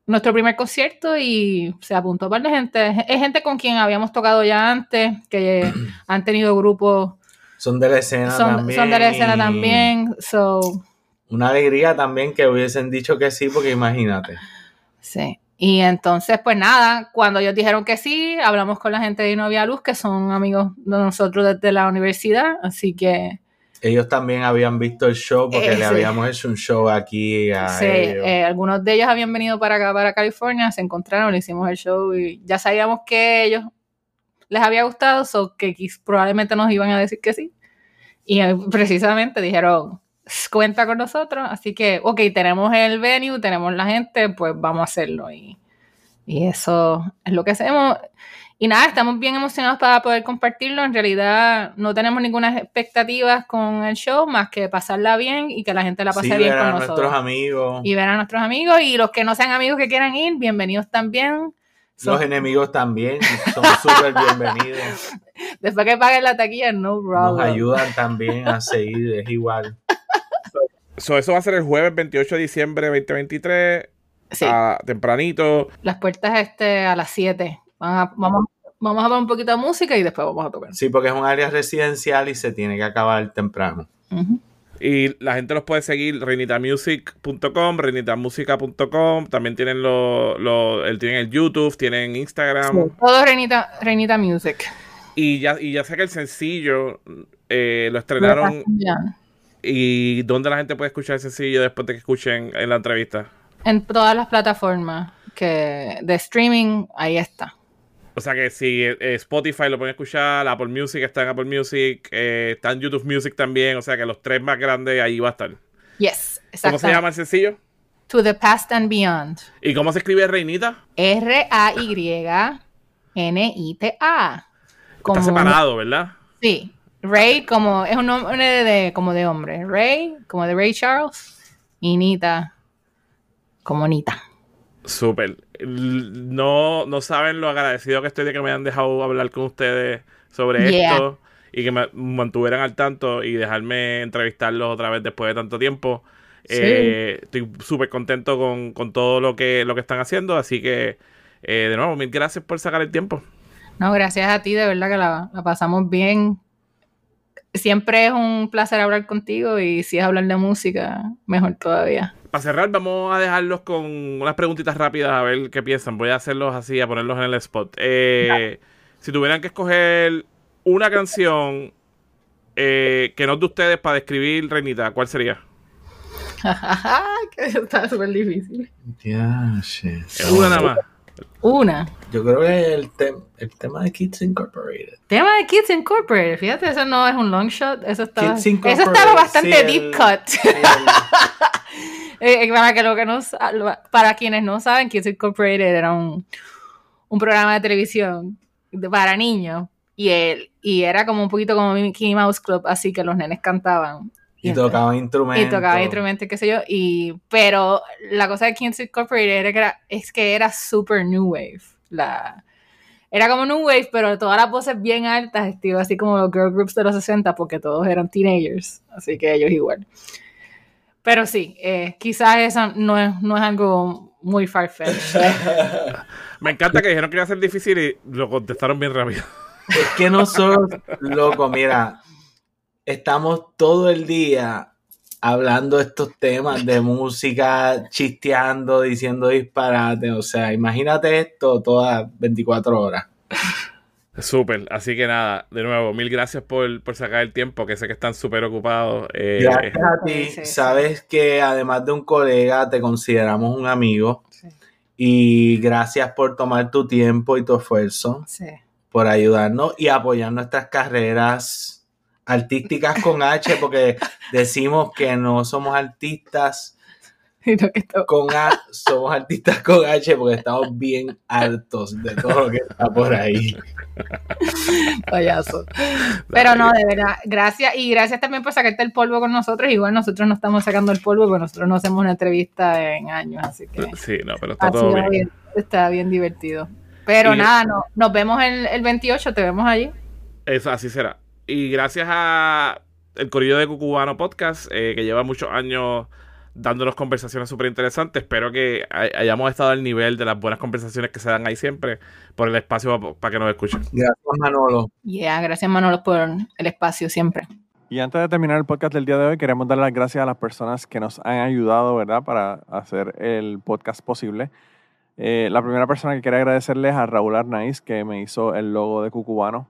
nuestro primer concierto? Y se apuntó un par de gente. Es gente con quien habíamos tocado ya antes, que han tenido grupos, Son de la escena son, también. son de la escena también. So, Una alegría también que hubiesen dicho que sí, porque imagínate. Sí. Y entonces, pues nada, cuando ellos dijeron que sí, hablamos con la gente de Novia Luz, que son amigos de nosotros desde la universidad, así que Ellos también habían visto el show porque Eh, le sí. habíamos hecho un show aquí a sí, ellos. eh, algunos de ellos habían venido para acá, para California, se encontraron, le hicimos el show y ya sabíamos que ellos les había gustado, so que probablemente nos iban a decir que sí. Y eh, precisamente dijeron, cuenta con nosotros. Así que, ok, tenemos el venue, tenemos la gente, pues vamos a hacerlo. Y, y eso es lo que hacemos. Y nada, estamos bien emocionados para poder compartirlo. En realidad no tenemos ninguna expectativas con el show más que pasarla bien y que la gente la pase Sí, bien ver con a nosotros. nuestros amigos. Y ver a nuestros amigos y los que no sean amigos que quieran ir, bienvenidos también. So- Los enemigos también son súper bienvenidos. después que paguen la taquilla, no Nos problem. ayudan también a seguir, es igual. So, eso va a ser el jueves 28 de diciembre 2023, Sí, a- tempranito. las puertas este a las 7. A- vamos, vamos a poner un poquito de música y después vamos a tocar. Sí, porque es un área residencial y se tiene que acabar temprano. Y la gente los puede seguir reinitamusic.com, reinitamusica.com. También tienen lo, lo- el, tienen el YouTube, tienen Instagram. Todo Reinita, Reinita Music. Y ya, y ya sé que el sencillo eh, lo estrenaron. ¿Y dónde la gente puede escuchar el sencillo después de que escuchen en la entrevista? En todas las plataformas que de streaming, ahí está. O sea que si eh, Spotify lo pueden escuchar, Apple Music está en Apple Music, eh, está en YouTube Music también. O sea que los tres más grandes ahí va a estar. Yes, ¿Cómo exacto. se llama el sencillo? To the Past and Beyond. ¿Y cómo se escribe Reinita? R-A-Y-N-I-T-A. Está separado, ¿verdad? Sí. Ray como es un nombre de, como de hombre. Ray, como de Ray Charles. Y Nita, como Nita. Súper. No, no saben lo agradecido que estoy de que me hayan dejado hablar con ustedes sobre Yeah. esto y que me mantuvieran al tanto y dejarme entrevistarlos otra vez después de tanto tiempo. Sí. Eh, estoy súper contento con, con todo lo que, lo que están haciendo, así que eh, de nuevo, mil gracias por sacar el tiempo. No, gracias a ti, de verdad que la, la pasamos bien. Siempre es un placer hablar contigo y si es hablar de música, mejor todavía. Para cerrar, vamos a dejarlos con unas preguntitas rápidas a ver qué piensan. Voy a hacerlos así, a ponerlos en el spot. Eh, si tuvieran que escoger una canción eh, que no es de ustedes para describir Reinita, ¿cuál sería? que está súper difícil. Shit. Una nada más. Una. Yo creo que el, el tema de Kids Incorporated. Tema de Kids Incorporated. Fíjate, eso no es un long shot. Eso estaba, eso estaba bastante sí, el- deep cut. sí, el- Eh, para, que lo que no para quienes no saben, Kids Incorporated era un, un programa de televisión para niños. Y, él, y era como un poquito como Mickey Mouse Club, así que los nenes cantaban. Y tocaba instrumentos. y tocaba instrumentos, qué sé yo. Y, pero la cosa de Kids Incorporated era que era, es que era super new wave. La, era como new wave, pero todas las voces bien altas, estilo así como los girl groups de los 60, porque todos eran teenagers. Así que ellos igual. Pero sí, eh, quizás eso no es, no es algo muy far-fetched. Me encanta que dijeron que iba a ser difícil y lo contestaron bien rápido. Es que nosotros, loco, mira, estamos todo el día hablando de estos temas de música, chisteando, diciendo disparate. O sea, imagínate esto todas 24 horas. Súper. Así que nada, de nuevo, mil gracias por, por sacar el tiempo, que sé que están súper ocupados. Eh, Gracias a ti. Sí, sí, sí. Sabes que además de un colega, te consideramos un amigo. Sí. Y gracias por tomar tu tiempo y tu esfuerzo, Sí. por ayudarnos y apoyar nuestras carreras artísticas con H, porque decimos que no somos artistas con A, somos artistas con H porque estamos bien hartos de todo lo que está por ahí. payaso. Pero no, de verdad, gracias. Y gracias también por sacarte el polvo con nosotros. Igual nosotros no estamos sacando el polvo porque nosotros no hacemos una entrevista en años, así que Sí, no, pero está todo bien. bien- está bien divertido. Pero Y- nada, no, nos vemos el, el 28, te vemos allí. Eso, así será. Y gracias a el Corillo de Cucubano Podcast, eh, que lleva muchos años dándonos conversaciones súper interesantes. Espero que hay- hayamos estado al nivel de las buenas conversaciones que se dan ahí siempre por el espacio para que nos escuchen. Gracias, Manolo. Yeah, gracias Manolo por el espacio siempre. Y antes de terminar el podcast del día de hoy, queremos dar las gracias a las personas que nos han ayudado, ¿verdad?, para hacer el podcast posible. Eh, la primera persona que quiero agradecerles a Raúl Arnaiz, que me hizo el logo de Cucubano.